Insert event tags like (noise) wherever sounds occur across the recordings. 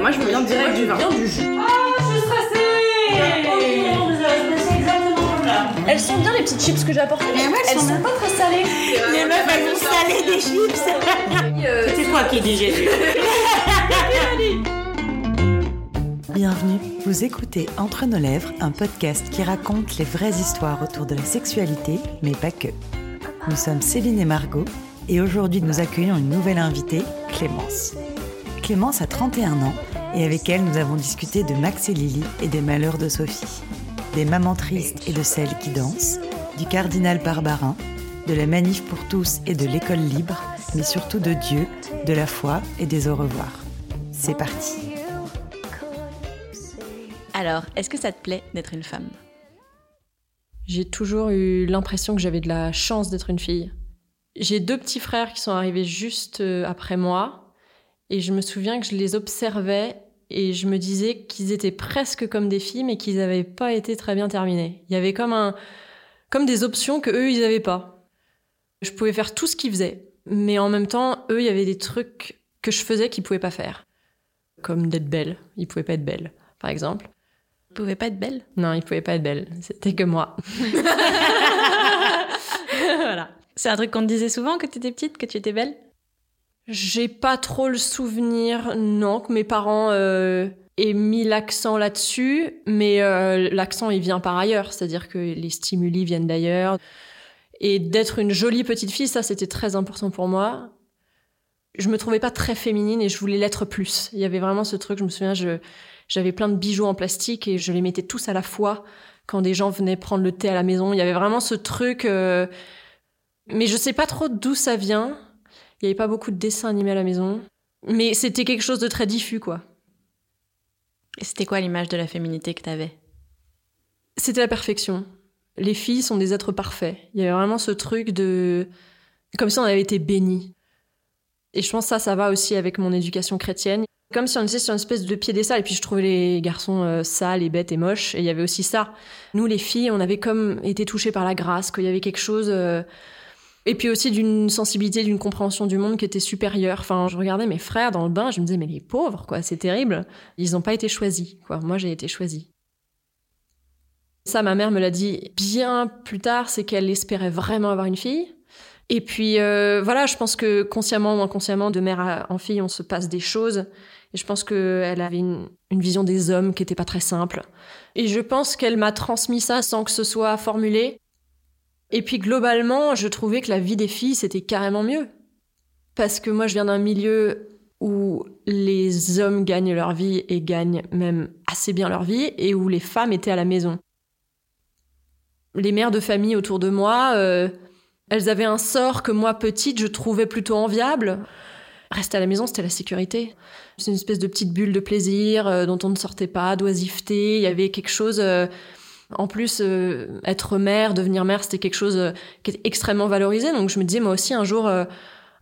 Euh, moi, je me viens direct du vin. du jus. Ah, je suis stressée Elles sont bien les petites chips que j'ai apportées. Mais ouais, elles elles sont sont pas très salées. Les meufs, elles vont saler des chips. C'est toi qui dis Jésus. (laughs) Bienvenue, vous écoutez Entre nos lèvres, un podcast qui raconte les vraies histoires autour de la sexualité, mais pas que. Nous sommes Céline et Margot, et aujourd'hui nous accueillons une nouvelle invitée, Clémence. Clémence a 31 ans, et avec elle nous avons discuté de Max et Lily et des malheurs de Sophie, des mamans tristes et de celles qui dansent, du cardinal Barbarin, de la manif pour tous et de l'école libre, mais surtout de Dieu, de la foi et des au revoir. C'est parti. Alors, est-ce que ça te plaît d'être une femme? J'ai toujours eu l'impression que j'avais de la chance d'être une fille. J'ai deux petits frères qui sont arrivés juste euh, après moi, et je me souviens que je les observais et je me disais qu'ils étaient presque comme des filles, mais qu'ils n'avaient pas été très bien terminés. Il y avait comme un, comme des options que eux ils n'avaient pas. Je pouvais faire tout ce qu'ils faisaient, mais en même temps, eux, il y avait des trucs que je faisais qu'ils pouvaient pas faire, comme d'être belle. Ils pouvaient pas être belle, par exemple. Vous pouvez pas être belle Non, il pouvait pas être belle. C'était que moi. (laughs) (laughs) voilà. C'est un truc qu'on te disait souvent que tu étais petite, que tu étais belle? J'ai pas trop le souvenir, non, que mes parents euh, aient mis l'accent là-dessus, mais euh, l'accent il vient par ailleurs, c'est-à-dire que les stimuli viennent d'ailleurs. Et d'être une jolie petite fille, ça c'était très important pour moi. Je me trouvais pas très féminine et je voulais l'être plus. Il y avait vraiment ce truc, je me souviens, je, j'avais plein de bijoux en plastique et je les mettais tous à la fois quand des gens venaient prendre le thé à la maison. Il y avait vraiment ce truc. euh, Mais je sais pas trop d'où ça vient. Il y avait pas beaucoup de dessins animés à la maison. Mais c'était quelque chose de très diffus, quoi. Et c'était quoi l'image de la féminité que t'avais? C'était la perfection. Les filles sont des êtres parfaits. Il y avait vraiment ce truc de. Comme si on avait été bénis. Et je pense que ça, ça va aussi avec mon éducation chrétienne. Comme si on était sur une espèce de piédestal. Et puis je trouvais les garçons euh, sales et bêtes et moches. Et il y avait aussi ça. Nous, les filles, on avait comme été touchées par la grâce, qu'il y avait quelque chose. euh, Et puis aussi d'une sensibilité, d'une compréhension du monde qui était supérieure. Enfin, je regardais mes frères dans le bain, je me disais, mais les pauvres, quoi, c'est terrible. Ils n'ont pas été choisis, quoi. Moi, j'ai été choisie. Ça, ma mère me l'a dit bien plus tard, c'est qu'elle espérait vraiment avoir une fille. Et puis euh, voilà, je pense que consciemment ou inconsciemment, de mère en fille, on se passe des choses. Et je pense qu'elle avait une, une vision des hommes qui était pas très simple. Et je pense qu'elle m'a transmis ça sans que ce soit formulé. Et puis globalement, je trouvais que la vie des filles, c'était carrément mieux. Parce que moi, je viens d'un milieu où les hommes gagnent leur vie et gagnent même assez bien leur vie, et où les femmes étaient à la maison. Les mères de famille autour de moi, euh, elles avaient un sort que moi, petite, je trouvais plutôt enviable. Rester à la maison, c'était la sécurité. C'est une espèce de petite bulle de plaisir euh, dont on ne sortait pas, d'oisiveté. Il y avait quelque chose... euh, en plus, euh, être mère, devenir mère, c'était quelque chose euh, qui était extrêmement valorisé. Donc je me disais, moi aussi, un jour, euh,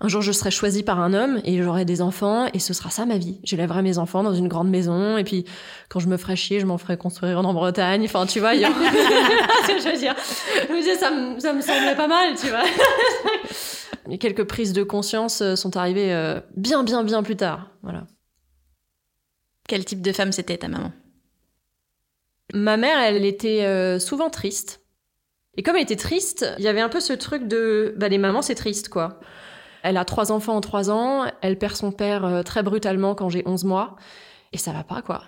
un jour, je serai choisie par un homme et j'aurai des enfants et ce sera ça ma vie. J'élèverai mes enfants dans une grande maison et puis quand je me ferai chier, je m'en ferai construire en Bretagne. Enfin, tu vois, il y a... (laughs) ce que je veux dire. Je me disais, ça me, ça me semblait pas mal, tu vois. (laughs) Et quelques prises de conscience euh, sont arrivées euh, bien, bien, bien plus tard. Voilà. Quel type de femme c'était ta maman? Ma mère, elle était euh, souvent triste. Et comme elle était triste, il y avait un peu ce truc de... Bah, les mamans, c'est triste, quoi. Elle a trois enfants en trois ans, elle perd son père euh, très brutalement quand j'ai 11 mois, et ça va pas, quoi.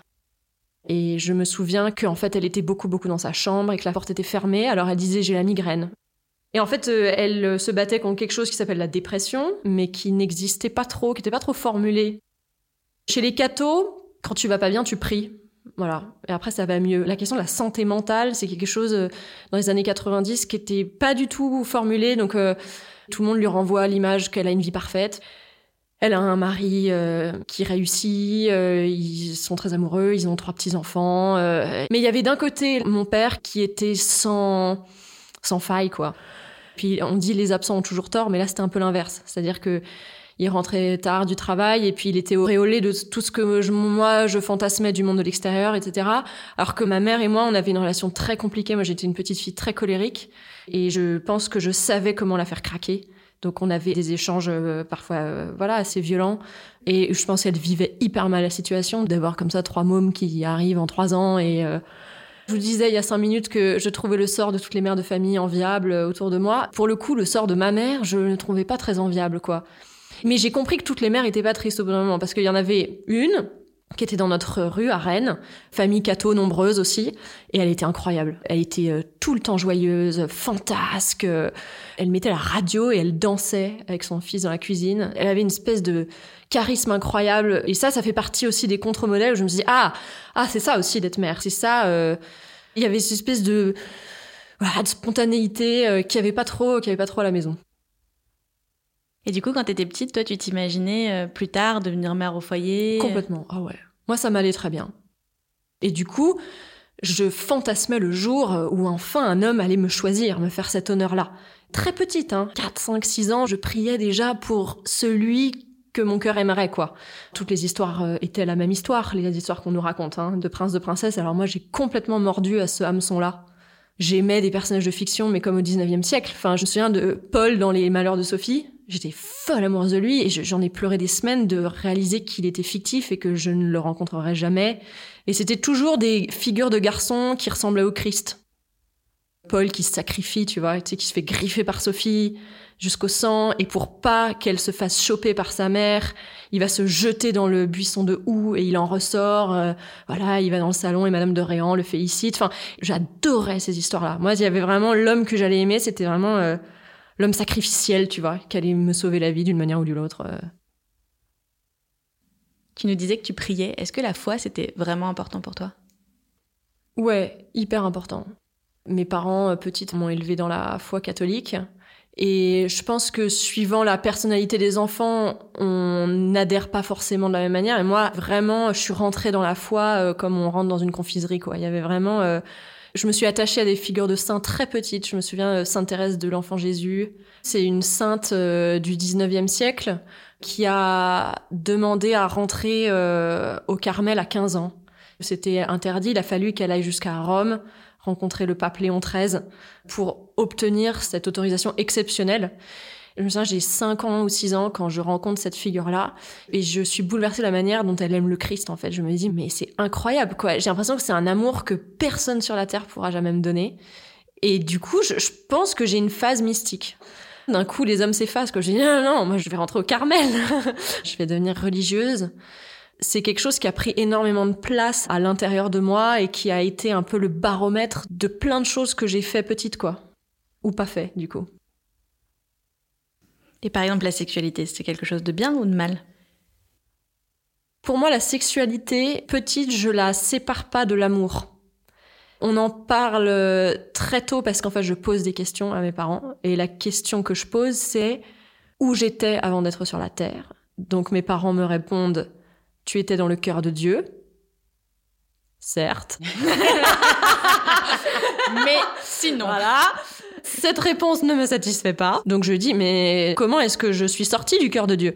Et je me souviens qu'en fait, elle était beaucoup, beaucoup dans sa chambre et que la porte était fermée, alors elle disait j'ai la migraine. Et en fait, euh, elle se battait contre quelque chose qui s'appelle la dépression, mais qui n'existait pas trop, qui n'était pas trop formulé. Chez les cathos, quand tu vas pas bien, tu pries. Voilà. Et après, ça va mieux. La question de la santé mentale, c'est quelque chose euh, dans les années 90 qui était pas du tout formulé. Donc, euh, tout le monde lui renvoie l'image qu'elle a une vie parfaite. Elle a un mari euh, qui réussit, ils sont très amoureux, ils ont trois petits-enfants. mais il y avait d'un côté mon père qui était sans, sans faille, quoi. Puis on dit les absents ont toujours tort, mais là c'était un peu l'inverse. C'est-à-dire que il rentrait tard du travail et puis il était auréolé de tout ce que moi je fantasmais du monde de l'extérieur, etc. Alors que ma mère et moi, on avait une relation très compliquée. Moi, j'étais une petite fille très colérique et je pense que je savais comment la faire craquer. Donc on avait des échanges euh, parfois euh, voilà assez violents et je pense qu'elle vivait hyper mal la situation d'avoir comme ça trois mômes qui arrivent en trois ans et euh, je vous disais il y a cinq minutes que je trouvais le sort de toutes les mères de famille enviable autour de moi. Pour le coup, le sort de ma mère, je ne trouvais pas très enviable quoi. Mais j'ai compris que toutes les mères étaient pas tristes au bout d'un moment parce qu'il y en avait une qui était dans notre rue à Rennes, famille catho nombreuse aussi, et elle était incroyable. Elle était euh, tout le temps joyeuse, fantasque. euh, elle mettait la radio et elle dansait avec son fils dans la cuisine. Elle avait une espèce de charisme incroyable. Et ça, ça fait partie aussi des contre-modèles je me dis ah ah c'est ça aussi d'être mère. C'est ça. euh, Il y avait cette espèce de voilà, de spontanéité euh, qu'il avait pas trop, qu'il avait pas trop à la maison. Et du coup, quand t'étais petite, toi, tu t'imaginais euh, plus tard devenir mère au foyer? Complètement. Ah ouais. Moi, ça m'allait très bien. Et du coup, je fantasmais le jour où enfin un homme allait me choisir, me faire cet honneur-là. Très petite, hein. 4, 5, 6 ans, je priais déjà pour celui que mon cœur aimerait, quoi. Toutes les histoires euh, étaient la même histoire, les histoires qu'on nous raconte, hein, de prince, de princesse. Alors moi, j'ai complètement mordu à ce hameçon-là. J'aimais des personnages de fiction, mais comme au 19e siècle. Enfin, je me souviens de Paul dans Les Malheurs de Sophie. J'étais folle amoureuse de lui et je- j'en ai pleuré des semaines de réaliser qu'il était fictif et que je ne le rencontrerai jamais. Et c'était toujours des figures de garçons qui ressemblaient au Christ. Paul qui se sacrifie, tu vois, tu sais, qui se fait griffer par Sophie jusqu'au sang et pour pas qu'elle se fasse choper par sa mère, il va se jeter dans le buisson de houx et il en ressort. euh, voilà, il va dans le salon et Madame de Réan le félicite. Enfin, j'adorais ces histoires-là. Moi, il y avait vraiment l'homme que j'allais aimer, c'était vraiment euh, l'homme sacrificiel, tu vois, qui allait me sauver la vie d'une manière ou d'une autre. euh. Tu nous disais que tu priais. Est-ce que la foi, c'était vraiment important pour toi? Ouais, hyper important. Mes parents, euh, petites, m'ont élevée dans la foi catholique. Et je pense que suivant la personnalité des enfants, on n'adhère pas forcément de la même manière. Et moi, vraiment, je suis rentrée dans la foi euh, comme on rentre dans une confiserie, quoi. Il y avait vraiment... euh, je me suis attachée à des figures de saints très petites. Je me souviens euh, Sainte Thérèse de l'Enfant Jésus. C'est une sainte du 19e siècle qui a demandé à rentrer au Carmel à 15 ans. C'était interdit, il a fallu qu'elle aille jusqu'à Rome, rencontrer le pape Léon XIII, pour obtenir cette autorisation exceptionnelle. Je me souviens, j'ai 5 ans ou 6 ans quand je rencontre cette figure-là, et je suis bouleversée de la manière dont elle aime le Christ, en fait. Je me dis, mais c'est incroyable, quoi. J'ai l'impression que c'est un amour que personne sur la Terre pourra jamais me donner. Et du coup, je, pense que j'ai une phase mystique. D'un coup, les hommes s'effacent, que je dis, non, non, moi, je vais rentrer au Carmel. (laughs) je vais devenir religieuse c'est quelque chose qui a pris énormément de place à l'intérieur de moi et qui a été un peu le baromètre de plein de choses que j'ai fait petite, quoi. Ou pas fait, du coup. Et par exemple, la sexualité, c'est quelque chose de bien ou de mal? Pour moi, la sexualité, petite, je la sépare pas de l'amour. On en parle euh, très tôt parce qu'en fait, je pose des questions à mes parents. Et la question que je pose, c'est où j'étais avant d'être sur la Terre? Donc mes parents me répondent tu étais dans le cœur de Dieu. Certes. (laughs) Mais sinon. Voilà. Cette réponse ne me satisfait pas. Donc je dis, mais comment est-ce que je suis sortie du cœur de Dieu?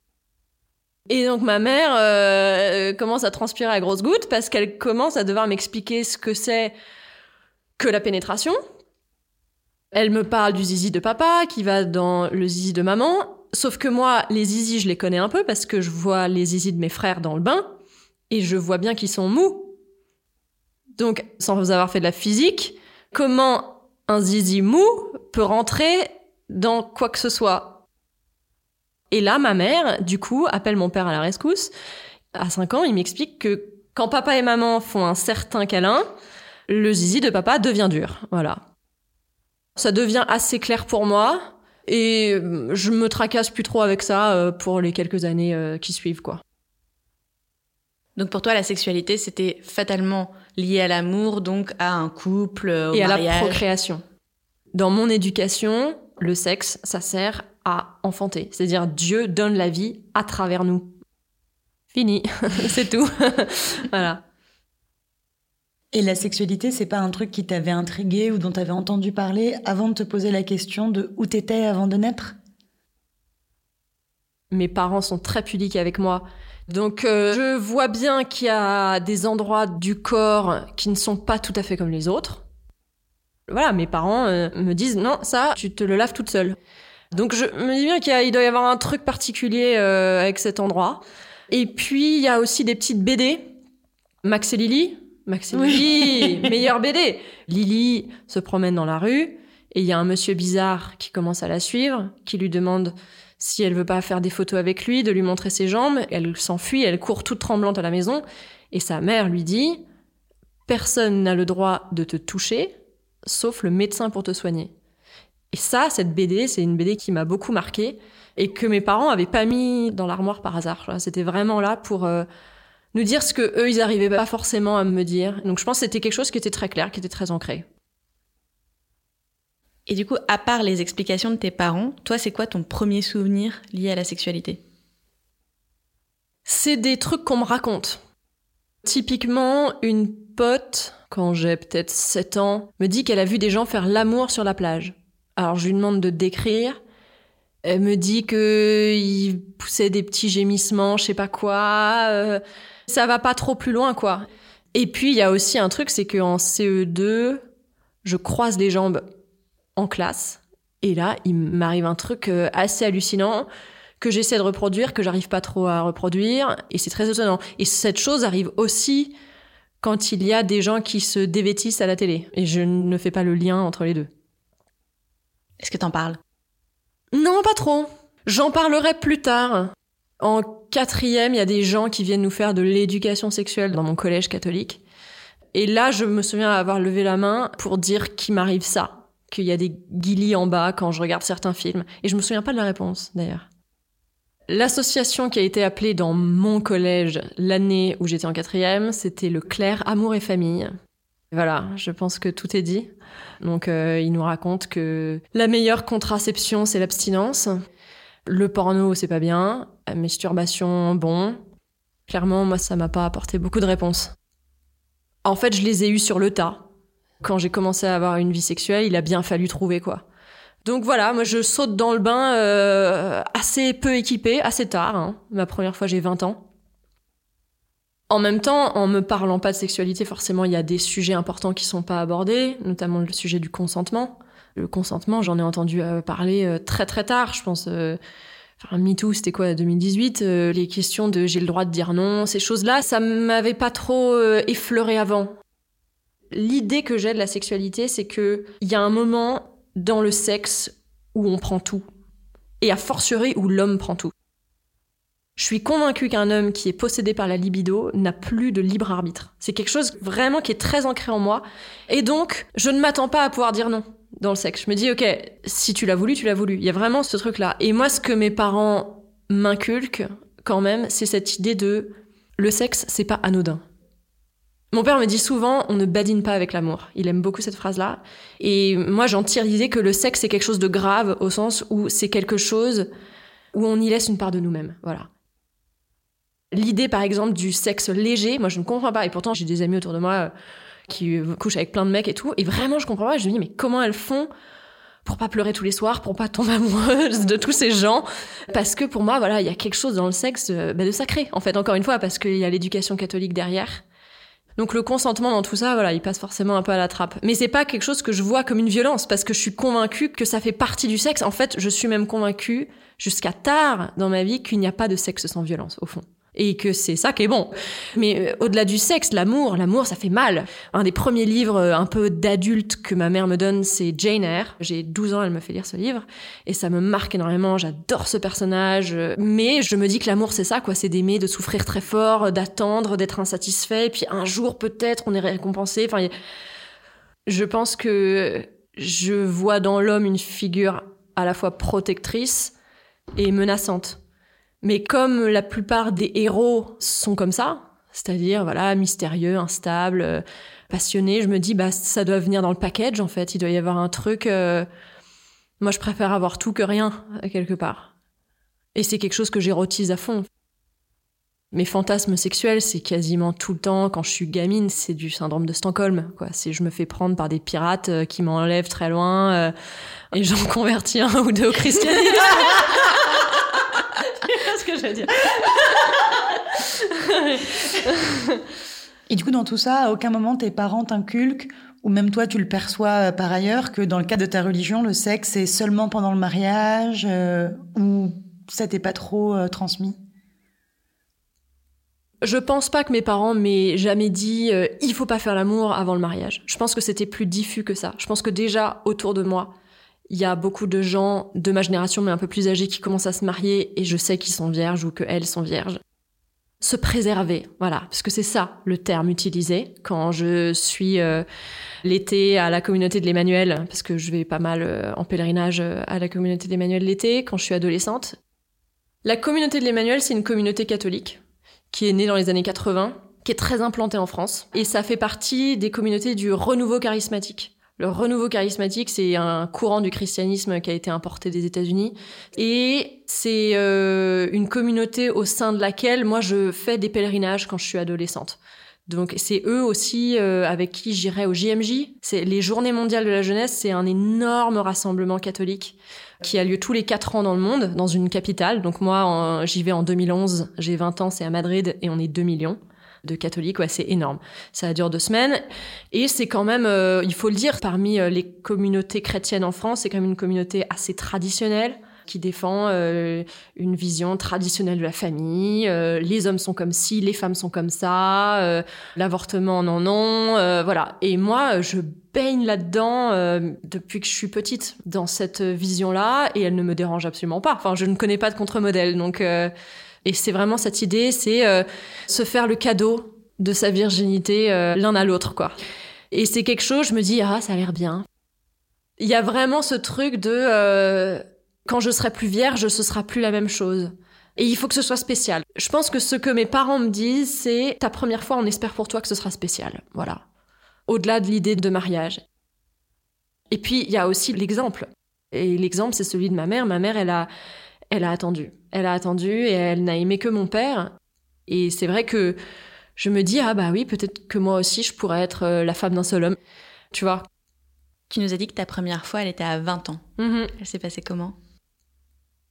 Et donc ma mère euh, commence à transpirer à grosses gouttes parce qu'elle commence à devoir m'expliquer ce que c'est que la pénétration. Elle me parle du zizi de papa qui va dans le zizi de maman. Sauf que moi, les zizi, je les connais un peu parce que je vois les zizi de mes frères dans le bain et je vois bien qu'ils sont mous. Donc, sans avoir fait de la physique, comment un zizi mou peut rentrer dans quoi que ce soit? Et là, ma mère, du coup, appelle mon père à la rescousse. À 5 ans, il m'explique que quand papa et maman font un certain câlin, le zizi de papa devient dur. Voilà. Ça devient assez clair pour moi. Et je me tracasse plus trop avec ça euh, pour les quelques années euh, qui suivent, quoi. Donc pour toi, la sexualité, c'était fatalement lié à l'amour, donc à un couple, euh, au et à la mariage. procréation. Dans mon éducation, le sexe, ça sert à enfanter. C'est-à-dire Dieu donne la vie à travers nous. Fini, (laughs) c'est tout. (laughs) voilà. Et la sexualité, c'est pas un truc qui t'avait intrigué ou dont t'avais entendu parler avant de te poser la question de où t'étais avant de naître? Mes parents sont très pudiques avec moi. Donc euh, je vois bien qu'il y a des endroits du corps qui ne sont pas tout à fait comme les autres. Voilà, mes parents euh, me disent non, ça, tu te le laves toute seule. Donc je me dis bien qu'il doit y avoir un truc particulier euh, avec cet endroit. Et puis il y a aussi des petites BD. Max et Lily. Max et Lily, meilleure BD. Lily se promène dans la rue et il y a un monsieur bizarre qui commence à la suivre, qui lui demande si elle veut pas faire des photos avec lui, de lui montrer ses jambes. Elle s'enfuit, elle court toute tremblante à la maison et sa mère lui dit Personne n'a le droit de te toucher, sauf le médecin pour te soigner. Et ça, cette BD, c'est une BD qui m'a beaucoup marqué et que mes parents avaient pas mis dans l'armoire par hasard. C'était vraiment là pour euh, nous dire ce que eux, ils arrivaient pas forcément à me dire. Donc je pense que c'était quelque chose qui était très clair, qui était très ancré. Et du coup, à part les explications de tes parents, toi, c'est quoi ton premier souvenir lié à la sexualité? C'est des trucs qu'on me raconte. Typiquement, une pote, quand j'ai peut-être 7 ans, me dit qu'elle a vu des gens faire l'amour sur la plage. Alors je lui demande de décrire. Elle me dit qu'ils poussaient des petits gémissements, je sais pas quoi. Euh, ça va pas trop plus loin, quoi. Et puis il y a aussi un truc, c'est qu'en CE2, je croise les jambes en classe. Et là, il m'arrive un truc euh, assez hallucinant que j'essaie de reproduire, que j'arrive pas trop à reproduire. Et c'est très étonnant. Et cette chose arrive aussi quand il y a des gens qui se dévêtissent à la télé. Et je ne fais pas le lien entre les deux. Est-ce que t'en parles? Non, pas trop. J'en parlerai plus tard. En quatrième, il y a des gens qui viennent nous faire de l'éducation sexuelle dans mon collège catholique. Et là, je me souviens avoir levé la main pour dire qu'il m'arrive ça, qu'il y a des guillis en bas quand je regarde certains films. Et je me souviens pas de la réponse, d'ailleurs. L'association qui a été appelée dans mon collège l'année où j'étais en quatrième, c'était le Clair Amour et Famille. Voilà, je pense que tout est dit. Donc euh, il nous raconte que la meilleure contraception, c'est l'abstinence. Le porno, c'est pas bien. La masturbation, bon. Clairement, moi, ça m'a pas apporté beaucoup de réponses. En fait, je les ai eues sur le tas. Quand j'ai commencé à avoir une vie sexuelle, il a bien fallu trouver quoi. Donc voilà, moi je saute dans le bain euh, assez peu équipé, assez tard. Hein. Ma première fois j'ai 20 ans. En même temps, en me parlant pas de sexualité, forcément il y a des sujets importants qui sont pas abordés, notamment le sujet du consentement. Le consentement, j'en ai entendu euh, parler euh, très très tard, je pense. Enfin, MeToo, c'était quoi, 2018 Les questions de j'ai le droit de dire non, ces choses-là, ça m'avait pas trop effleuré avant. L'idée que j'ai de la sexualité, c'est que il y a un moment dans le sexe où on prend tout, et à fortiori où l'homme prend tout. Je suis convaincue qu'un homme qui est possédé par la libido n'a plus de libre arbitre. C'est quelque chose vraiment qui est très ancré en moi. Et donc, je ne m'attends pas à pouvoir dire non dans le sexe. Je me dis, ok, si tu l'as voulu, tu l'as voulu. Il y a vraiment ce truc-là. Et moi, ce que mes parents m'inculquent, quand même, c'est cette idée de le sexe, c'est pas anodin. Mon père me dit souvent, on ne badine pas avec l'amour. Il aime beaucoup cette phrase-là. Et moi, j'en tire l'idée que le sexe, c'est quelque chose de grave, au sens où c'est quelque chose où on y laisse une part de nous-mêmes. Voilà. L'idée, par exemple, du sexe léger, moi, je ne comprends pas. Et pourtant, j'ai des amis autour de moi qui couchent avec plein de mecs et tout. Et vraiment, je comprends pas. Je me dis, mais comment elles font pour pas pleurer tous les soirs, pour pas tomber (laughs) amoureuse de tous ces gens? Parce que pour moi, voilà, il y a quelque chose dans le sexe bah, de sacré, en fait, encore une fois, parce qu'il y a l'éducation catholique derrière. Donc le consentement dans tout ça, voilà, il passe forcément un peu à la trappe. Mais c'est pas quelque chose que je vois comme une violence parce que je suis convaincue que ça fait partie du sexe. En fait, je suis même convaincue jusqu'à tard dans ma vie qu'il n'y a pas de sexe sans violence au fond et que c'est ça qui est bon. Mais euh, au-delà du sexe, l'amour, l'amour, ça fait mal. Un des premiers livres euh, un peu d'adulte que ma mère me donne, c'est Jane Eyre. J'ai 12 ans, elle me fait lire ce livre et ça me marque énormément. J'adore ce personnage, mais je me dis que l'amour, c'est ça, quoi. C'est d'aimer, de souffrir très fort, d'attendre, d'être insatisfait, et puis un jour peut-être on est récompensé. Enfin, je pense que je vois dans l'homme une figure à la fois protectrice et menaçante. Mais comme la plupart des héros sont comme ça, c'est-à-dire voilà mystérieux, instable, euh, passionné, je me dis bah ça doit venir dans le package en fait. Il doit y avoir un truc. Euh, moi, je préfère avoir tout que rien quelque part. Et c'est quelque chose que j'érotise à fond. Mes fantasmes sexuels, c'est quasiment tout le temps, quand je suis gamine, c'est du syndrome de Stockholm. Quoi. C'est je me fais prendre par des pirates euh, qui m'enlèvent très loin et j'en (laughs) convertis un ou deux au christianisme. (laughs) ce que je veux dire. (laughs) Et du coup, dans tout ça, à aucun moment tes parents t'inculquent, ou même toi tu le perçois euh, par ailleurs, que dans le cadre de ta religion, le sexe est seulement pendant le mariage, euh, ou ça t'est pas trop euh, transmis? Je pense pas que mes parents m'aient jamais dit il faut pas faire l'amour avant le mariage. Je pense que c'était plus diffus que ça. Je pense que déjà autour de moi, il y a beaucoup de gens de ma génération mais un peu plus âgés qui commencent à se marier et je sais qu'ils sont vierges ou qu'elles sont vierges se préserver, voilà, parce que c'est ça le terme utilisé quand je suis euh, l'été à la communauté de l'Emmanuel, parce que je vais pas mal euh, en pèlerinage euh, à la communauté de l'Emmanuel l'été, quand je suis adolescente. La communauté de l'Emmanuel, c'est une communauté catholique qui est née dans les années 80, qui est très implantée en France, et ça fait partie des communautés du renouveau charismatique. Le renouveau charismatique, c'est un courant du christianisme qui a été importé des États-Unis. Et c'est euh, une communauté au sein de laquelle moi je fais des pèlerinages quand je suis adolescente. Donc c'est eux aussi euh, avec qui j'irai au JMJ. C'est les Journées mondiales de la jeunesse, c'est un énorme rassemblement catholique qui a lieu tous les quatre ans dans le monde, dans une capitale. Donc moi, j'y vais en 2011, j'ai 20 ans, c'est à Madrid et on est 2 millions de catholiques, ouais, c'est énorme. Ça dure deux semaines et c'est quand même, euh, il faut le dire, parmi euh, les communautés chrétiennes en France, c'est quand même une communauté assez traditionnelle qui défend euh, une vision traditionnelle de la famille. les hommes sont comme ci, les femmes sont comme ça, l'avortement non non, voilà. Et moi, je baigne là-dedans depuis que je suis petite dans cette vision-là et elle ne me dérange absolument pas. Enfin, je ne connais pas de contre-modèle, donc et c'est vraiment cette idée, c'est euh, se faire le cadeau de sa virginité euh, l'un à l'autre, quoi. Et c'est quelque chose, je me dis, ah, ça a l'air bien. Il y a vraiment ce truc de euh, quand je serai plus vierge, ce sera plus la même chose. Et il faut que ce soit spécial. Je pense que ce que mes parents me disent, c'est ta première fois, on espère pour toi que ce sera spécial. Voilà. Au-delà de l'idée de mariage. Et puis, il y a aussi l'exemple. Et l'exemple, c'est celui de ma mère. Ma mère, elle a, elle a attendu. Elle a attendu et elle n'a aimé que mon père. Et c'est vrai que je me dis, ah bah oui, peut-être que moi aussi, je pourrais être euh, la femme d'un seul homme. Tu vois? Tu nous as dit que ta première fois, elle était à 20 ans. Mm-hmm. Elle s'est passée comment?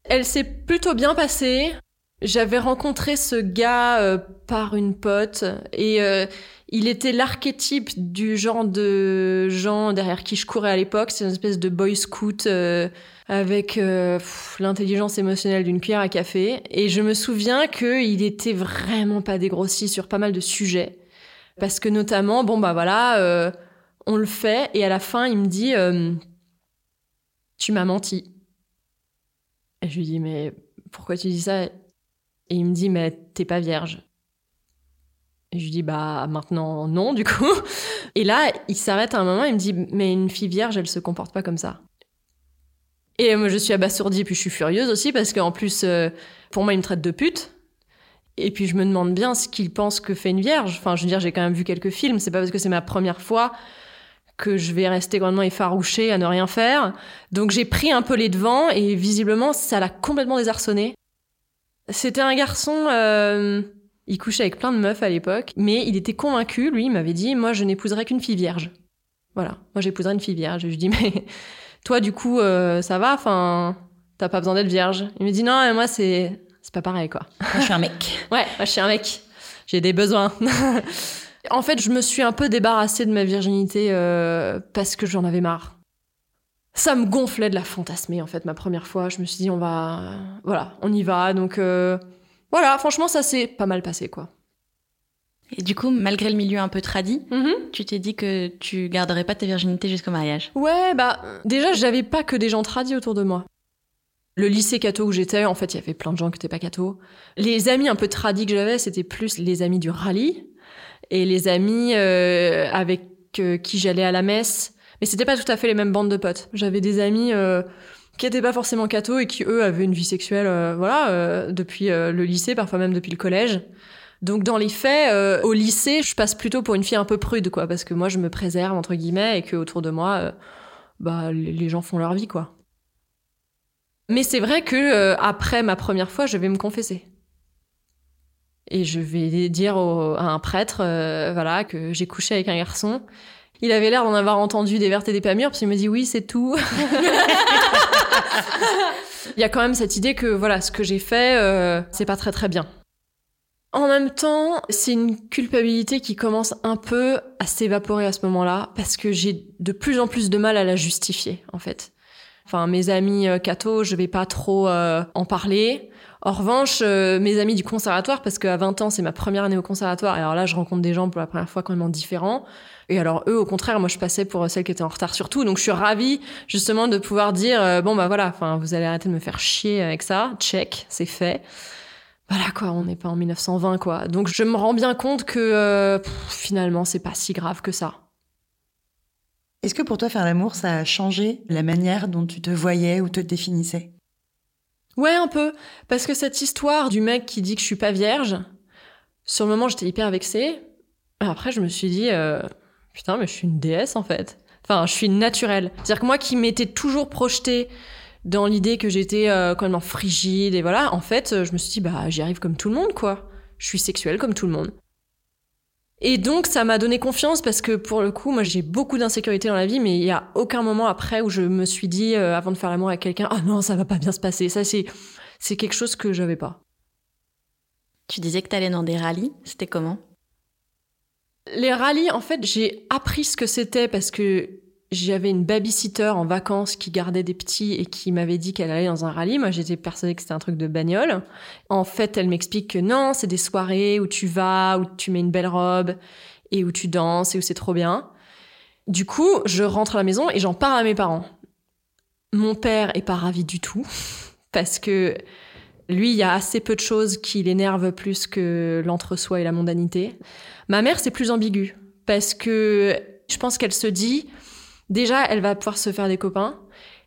Elle s'est plutôt bien passée. J'avais rencontré ce gars euh, par une pote et euh, il était l'archétype du genre de gens derrière qui je courais à l'époque. C'est une espèce de boy scout avec euh, l'intelligence émotionnelle d'une cuillère à café. Et je me souviens qu'il était vraiment pas dégrossi sur pas mal de sujets. Parce que notamment, bon bah voilà, euh, on le fait, et à la fin, il me dit euh, Tu m'as menti. Et je lui dis Mais pourquoi tu dis ça? Et il me dit Mais t'es pas vierge. Et je lui dis Bah maintenant, non, du coup. Et là, il s'arrête à un moment, il me dit Mais une fille vierge, elle se comporte pas comme ça. Et moi, je suis abasourdie, puis je suis furieuse aussi, parce qu'en plus, euh, pour moi, il me traite de pute. Et puis, je me demande bien ce qu'il pense que fait une vierge. Enfin, je veux dire, j'ai quand même vu quelques films. C'est pas parce que c'est ma première fois que je vais rester grandement effarouchée à ne rien faire. Donc, j'ai pris un peu les devants, et visiblement, ça l'a complètement désarçonné. C'était un garçon... Euh, il couchait avec plein de meufs à l'époque, mais il était convaincu, lui, il m'avait dit, moi, je n'épouserai qu'une fille vierge. Voilà, moi, j'épouserai une fille vierge. Et je lui dis, mais toi, du coup, euh, ça va? Enfin, t'as pas besoin d'être vierge. Il me dit non, moi, c'est c'est pas pareil, quoi. Moi, je suis un mec. (laughs) ouais, moi, je suis un mec. J'ai des besoins. (laughs) en fait, je me suis un peu débarrassée de ma virginité euh, parce que j'en avais marre. Ça me gonflait de la fantasmer, en fait, ma première fois. Je me suis dit, on va... Voilà, on y va. Donc, euh, voilà, franchement, ça s'est pas mal passé, quoi. Et du coup, malgré le milieu un peu tradit, mm-hmm. tu t'es dit que tu garderais pas ta virginité jusqu'au mariage Ouais, bah déjà, j'avais pas que des gens tradis autour de moi. Le lycée catho où j'étais, en fait, il y avait plein de gens qui étaient pas catho. Les amis un peu tradis que j'avais, c'était plus les amis du rallye et les amis euh, avec euh, qui j'allais à la messe. Mais c'était pas tout à fait les mêmes bandes de potes. J'avais des amis euh, qui étaient pas forcément catho et qui eux avaient une vie sexuelle, voilà, depuis le lycée, parfois même depuis le collège. Donc dans les faits, euh, au lycée, je passe plutôt pour une fille un peu prude, quoi, parce que moi je me préserve entre guillemets et que autour de moi, euh, bah les gens font leur vie, quoi. Mais c'est vrai que euh, après ma première fois, je vais me confesser. Et je vais dire à un prêtre, voilà, que j'ai couché avec un garçon. Il avait l'air d'en avoir entendu des vertes et des pas mûres, parce qu'il me dit oui, c'est tout. (laughs) (laughs) Il y a quand même cette idée que voilà, ce que j'ai fait, c'est pas très très bien. En même temps, c'est une culpabilité qui commence un peu à s'évaporer à ce moment-là, parce que j'ai de plus en plus de mal à la justifier, en fait. Enfin, mes amis euh, catho, je vais pas trop euh, en parler. En revanche, euh, mes amis du conservatoire, parce qu'à 20 ans, c'est ma première année au conservatoire, et alors là, je rencontre des gens pour la première fois complètement différents. Et alors eux, au contraire, moi, je passais pour celle qui était en retard sur tout. Donc, je suis ravie, justement, de pouvoir dire, bon, bah voilà, enfin, vous allez arrêter de me faire chier avec ça. Check, c'est fait voilà quoi, on n'est pas en 1920 quoi. Donc je me rends bien compte que euh, finalement c'est pas si grave que ça. Est-ce que pour toi faire l'amour ça a changé la manière dont tu te voyais ou te définissais? Ouais un peu, parce que cette histoire du mec qui dit que je suis pas vierge, sur le moment j'étais hyper vexée. Après je me suis dit euh, putain mais je suis une déesse en fait. Enfin je suis naturelle. C'est-à-dire que moi qui m'étais toujours projetée dans l'idée que j'étais euh, complètement frigide et voilà, en fait, euh, je me suis dit bah j'y arrive comme tout le monde quoi. Je suis sexuelle comme tout le monde. Et donc ça m'a donné confiance parce que pour le coup, moi j'ai beaucoup d'insécurité dans la vie, mais il y a aucun moment après où je me suis dit euh, avant de faire l'amour avec quelqu'un, ah non ça va pas bien se passer. Ça c'est c'est quelque chose que j'avais pas. Tu disais que t'allais dans des rallyes, c'était comment? Les rallyes, en fait, j'ai appris ce que c'était parce que j'avais une babysitter en vacances qui gardait des petits et qui m'avait dit qu'elle allait dans un rallye. Moi, j'étais persuadée que c'était un truc de bagnole. En fait, elle m'explique que non, c'est des soirées où tu vas, où tu mets une belle robe et où tu danses et où c'est trop bien. Du coup, je rentre à la maison et j'en parle à mes parents. Mon père est pas ravi du tout (laughs) parce que lui, il y a assez peu de choses qui l'énervent plus que l'entre-soi et la mondanité. Ma mère, c'est plus ambigu parce que je pense qu'elle se dit déjà, elle va pouvoir se faire des copains.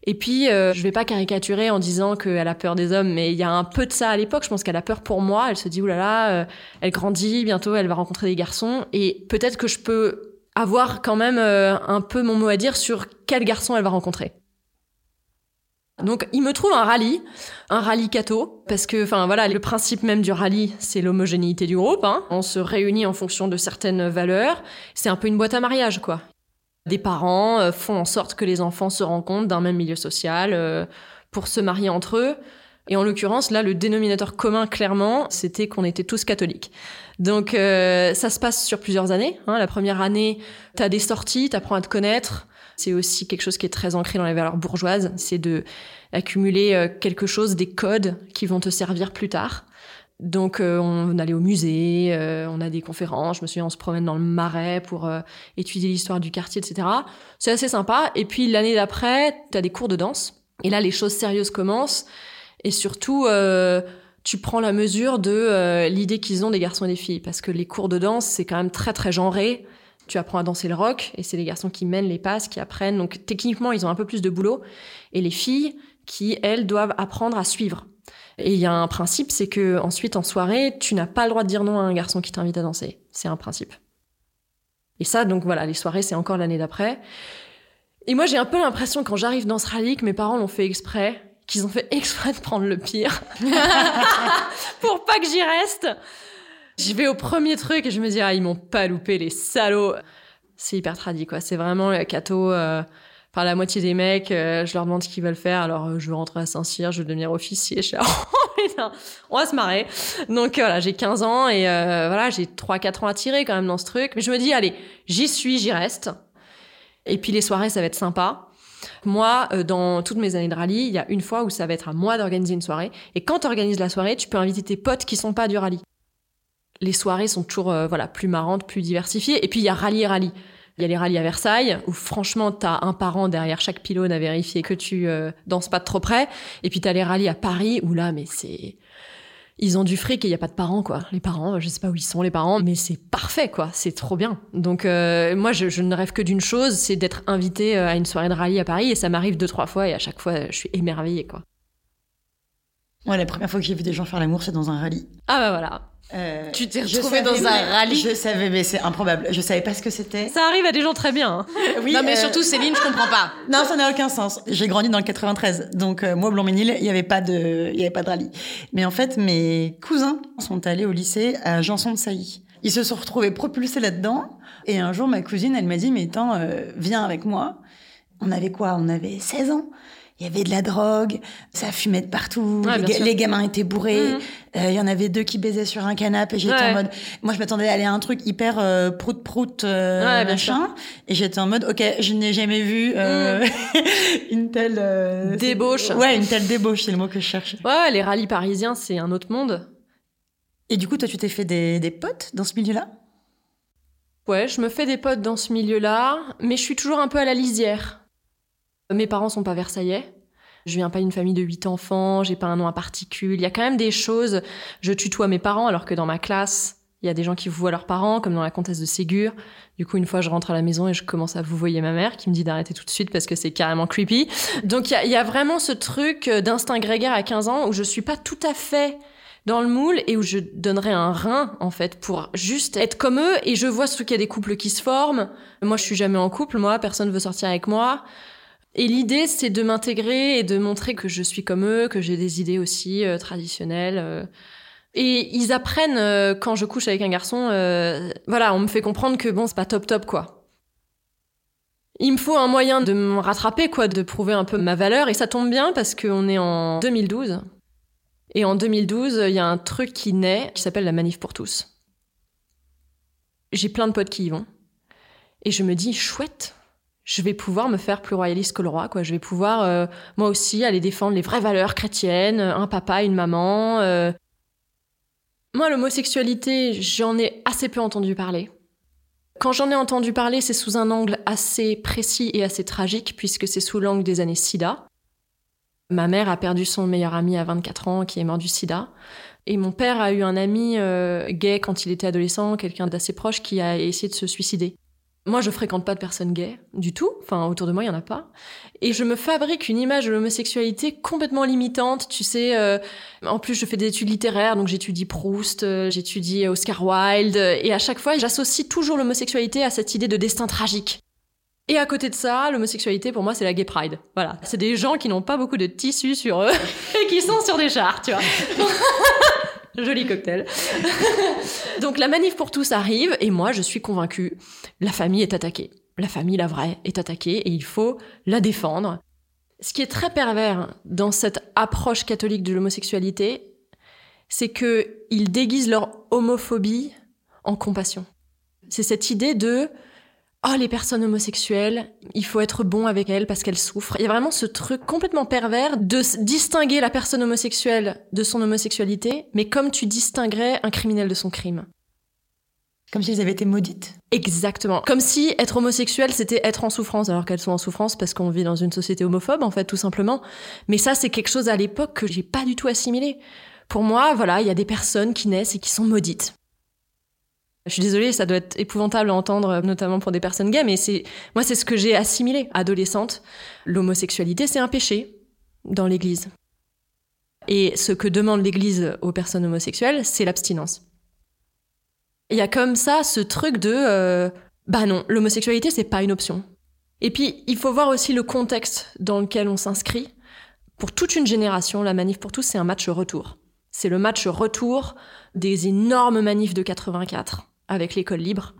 Et puis, euh, je vais pas caricaturer en disant qu'elle a peur des hommes, mais il y a un peu de ça à l'époque. Je pense qu'elle a peur pour moi. Elle se dit, oulala, là là, euh, elle grandit, bientôt elle va rencontrer des garçons. Et peut-être que je peux avoir quand même euh, un peu mon mot à dire sur quel garçon elle va rencontrer. Donc, il me trouve un rallye, un rallye catho, parce que, enfin voilà, le principe même du rallye, c'est l'homogénéité du groupe. Hein. On se réunit en fonction de certaines valeurs. C'est un peu une boîte à mariage, quoi. Des parents euh, font en sorte que les enfants se rencontrent d'un même milieu social euh, pour se marier entre eux. Et en l'occurrence, là, le dénominateur commun, clairement, c'était qu'on était tous catholiques. Donc, euh, ça se passe sur plusieurs années. Hein. La première année, tu as des sorties, tu apprends à te connaître. C'est aussi quelque chose qui est très ancré dans les valeurs bourgeoises. C'est de accumuler quelque chose, des codes qui vont te servir plus tard. Donc euh, on allait au musée, euh, on a des conférences, je me souviens on se promène dans le marais pour euh, étudier l'histoire du quartier, etc. C'est assez sympa. Et puis l'année d'après, tu as des cours de danse. Et là, les choses sérieuses commencent. Et surtout, tu prends la mesure de l'idée qu'ils ont des garçons et des filles. Parce que les cours de danse, c'est quand même très très genré. Tu apprends à danser le rock, et c'est les garçons qui mènent les passes, qui apprennent. Donc techniquement, ils ont un peu plus de boulot. Et les filles, qui, elles, doivent apprendre à suivre. Et il y a un principe, c'est que ensuite en soirée, tu n'as pas le droit de dire non à un garçon qui t'invite à danser. C'est un principe. Et ça, donc voilà, les soirées, c'est encore l'année d'après. Et moi, j'ai un peu l'impression quand j'arrive dans ce rallye que mes parents l'ont fait exprès, qu'ils ont fait exprès de prendre le pire (laughs) pour pas que j'y reste. J'y vais au premier truc et je me dis ah ils m'ont pas loupé les salauds. C'est hyper tradit quoi. C'est vraiment le cateau. Euh, par la moitié des mecs, euh, je leur demande ce qu'ils veulent faire. Alors, euh, je veux rentrer à Saint-Cyr, je veux devenir officier. Je suis (laughs) on va se marrer. Donc, voilà, j'ai 15 ans et euh, voilà, j'ai 3-4 ans à tirer quand même dans ce truc. Mais je me dis, allez, j'y suis, j'y reste. Et puis, les soirées, ça va être sympa. Moi, dans toutes mes années de rallye, il y a une fois où ça va être à moi d'organiser une soirée. Et quand tu organises la soirée, tu peux inviter tes potes qui sont pas du rallye. Les soirées sont toujours voilà plus marrantes, plus diversifiées. Et puis il y a rallye rallye. Il y a les rallyes à Versailles, où franchement, t'as un parent derrière chaque pylône à vérifier que tu euh, danses pas de trop près. Et puis t'as les rallyes à Paris, où là, mais c'est... Ils ont du fric et il y a pas de parents, quoi. Les parents, je sais pas où ils sont, les parents, mais c'est parfait, quoi. C'est trop bien. Donc, euh, moi, je, ne rêve que d'une chose, c'est d'être invité euh, à une soirée de rallye à Paris, et ça m'arrive deux, trois fois, et à chaque fois, je suis émerveillée, quoi. Moi, la première fois que j'ai vu des gens faire l'amour, c'est dans un rallye. Ah bah voilà. Euh, tu t'es retrouvé dans un rallye Je savais, mais c'est improbable. Je savais pas ce que c'était. Ça arrive à des gens très bien. Hein. (laughs) oui, non, mais euh, surtout Céline, je comprends pas. Non, ça n'a aucun sens. J'ai grandi dans le 93, donc euh, moi, Blanc-Ménil, il y avait pas de, il y avait pas de rallye. Mais en fait, mes cousins sont allés au lycée à Janson de Sailly. Ils se sont retrouvés propulsés là-dedans. Et un jour, ma cousine, elle m'a dit, mais attends, viens avec moi. On avait quoi? On avait 16 ans. Il y avait de la drogue, ça fumait de partout, Ouais, les, gamins étaient bourrés, Mhm. euh, il y en avait deux qui baisaient sur un canapé, et j'étais Ouais. en mode, moi je m'attendais à aller à un truc hyper euh, prout prout euh, Ouais, machin, et j'étais en mode, ok, je n'ai jamais vu euh, (laughs) une telle Mm. Débauche. Ouais, une telle débauche, c'est le mot que je cherchais. Ouais, les rallyes parisiens, c'est un autre monde. Et du coup, toi, tu t'es fait des, des potes dans ce milieu-là? Ouais, je me fais des potes dans ce milieu-là, mais je suis toujours un peu à la lisière. Mes parents sont pas versaillais. Je viens pas d'une famille de huit enfants, j'ai pas un nom à particule. Il y a quand même des choses. Je tutoie mes parents alors que dans ma classe, il y a des gens qui voient leurs parents, comme dans la comtesse de Ségur. Du coup, une fois, je rentre à la maison et je commence à vous voyer ma mère qui me dit d'arrêter tout de suite parce que c'est carrément creepy. Donc, il y a, vraiment ce truc d'instinct grégaire à 15 ans où je suis pas tout à fait dans le moule et où je donnerais un rein en fait pour juste être comme eux et je vois surtout qu'il y a des couples qui se forment. Moi je suis jamais en couple, moi personne veut sortir avec moi. Et l'idée c'est de m'intégrer et de montrer que je suis comme eux, que j'ai des idées aussi euh, traditionnelles. euh. Et ils apprennent euh, quand je couche avec un garçon, voilà, on me fait comprendre que bon c'est pas top top quoi. Il me faut un moyen de me rattraper quoi, de prouver un peu ma valeur et ça tombe bien parce qu'on est en 2012. Et en 2012, il y a un truc qui naît qui s'appelle la manif pour tous. J'ai plein de potes qui y vont. Et je me dis, chouette, je vais pouvoir me faire plus royaliste que le roi, quoi. Je vais pouvoir, euh, moi aussi, aller défendre les vraies valeurs chrétiennes, un papa, une maman. euh. Moi, l'homosexualité, j'en ai assez peu entendu parler. Quand j'en ai entendu parler, c'est sous un angle assez précis et assez tragique, puisque c'est sous l'angle des années SIDA. Ma mère a perdu son meilleur ami à 24 ans qui est mort du sida. Et mon père a eu un ami euh, gay quand il était adolescent, quelqu'un d'assez proche qui a essayé de se suicider. Moi, je fréquente pas de personnes gays du tout. Enfin, autour de moi, il y en a pas. Et je me fabrique une image de l'homosexualité complètement limitante. Tu sais, euh, en plus, je fais des études littéraires, donc j'étudie Proust, euh, j'étudie Oscar Wilde. Et à chaque fois, j'associe toujours l'homosexualité à cette idée de destin tragique. Et à côté de ça, l'homosexualité, pour moi, c'est la gay pride. Voilà. C'est des gens qui n'ont pas beaucoup de tissu sur eux (laughs) et qui sont sur des chars, tu vois. Joli cocktail. (laughs) Donc la manif pour tous arrive et moi, je suis convaincue, la famille est attaquée. La famille, la vraie, est attaquée et il faut la défendre. Ce qui est très pervers dans cette approche catholique de l'homosexualité, c'est que ils déguisent leur homophobie en compassion. C'est cette idée de oh les personnes homosexuelles, il faut être bon avec elles parce qu'elles souffrent. Il y a vraiment ce truc complètement pervers de distinguer la personne homosexuelle de son homosexualité, mais comme tu distinguerais un criminel de son crime. Comme si elles avaient été maudites? Exactement. Comme si être homosexuel, c'était être en souffrance, alors qu'elles sont en souffrance parce qu'on vit dans une société homophobe, en fait, tout simplement. Mais ça, c'est quelque chose à l'époque que j'ai pas du tout assimilé. Pour moi, voilà, il y a des personnes qui naissent et qui sont maudites. Je suis désolée, ça doit être épouvantable à entendre, notamment pour des personnes gays, mais c'est, moi, c'est ce que j'ai assimilé, adolescente. L'homosexualité, c'est un péché dans l'église. Et ce que demande l'église aux personnes homosexuelles, c'est l'abstinence. Il y a comme ça ce truc de euh, bah non, l'homosexualité c'est pas une option. Et puis il faut voir aussi le contexte dans lequel on s'inscrit. Pour toute une génération, la manif pour tous c'est un match retour. C'est le match retour des énormes manifs de 84 avec l'école libre.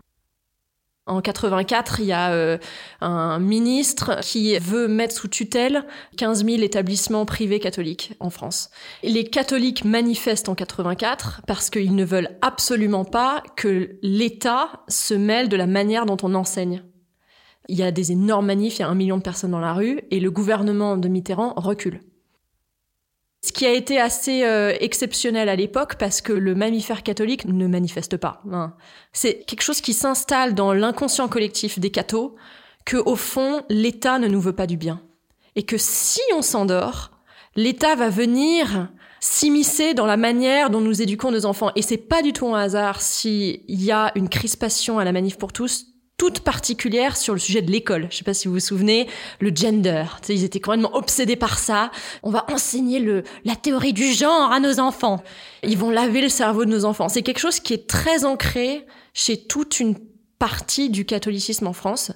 En 84, il y a euh, un ministre qui veut mettre sous tutelle 15 000 établissements privés catholiques en France. Les catholiques manifestent en 84 parce qu'ils ne veulent absolument pas que l'État se mêle de la manière dont on enseigne. Il y a des énormes manifs, il y a un million de personnes dans la rue, et le gouvernement de Mitterrand recule. Ce qui a été assez euh, exceptionnel à l'époque parce que le mammifère catholique ne manifeste pas. hein. C'est quelque chose qui s'installe dans l'inconscient collectif des cathos que au fond l'État ne nous veut pas du bien et que si on s'endort, l'État va venir s'immiscer dans la manière dont nous éduquons nos enfants et c'est pas du tout un hasard s'il y a une crispation à la manif pour tous toute particulière sur le sujet de l'école. Je sais pas si vous vous souvenez, le gender. Tu sais, ils étaient complètement obsédés par ça. On va enseigner le, la théorie du genre à nos enfants. Ils vont laver le cerveau de nos enfants. C'est quelque chose qui est très ancré chez toute une partie du catholicisme en France.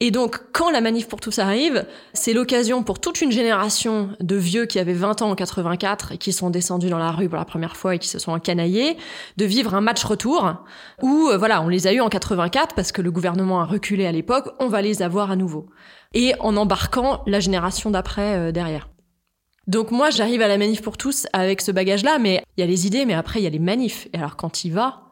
Et donc, quand la manif pour tous arrive, c'est l'occasion pour toute une génération de vieux qui avaient 20 ans en 84 et qui sont descendus dans la rue pour la première fois et qui se sont encanaillés, de vivre un match retour où, euh, voilà, on les a eu en 84 parce que le gouvernement a reculé à l'époque, on va les avoir à nouveau. Et en embarquant la génération d'après euh, derrière. Donc moi, j'arrive à la manif pour tous avec ce bagage-là, mais il y a les idées, mais après, il y a les manifs. Et alors, quand il va,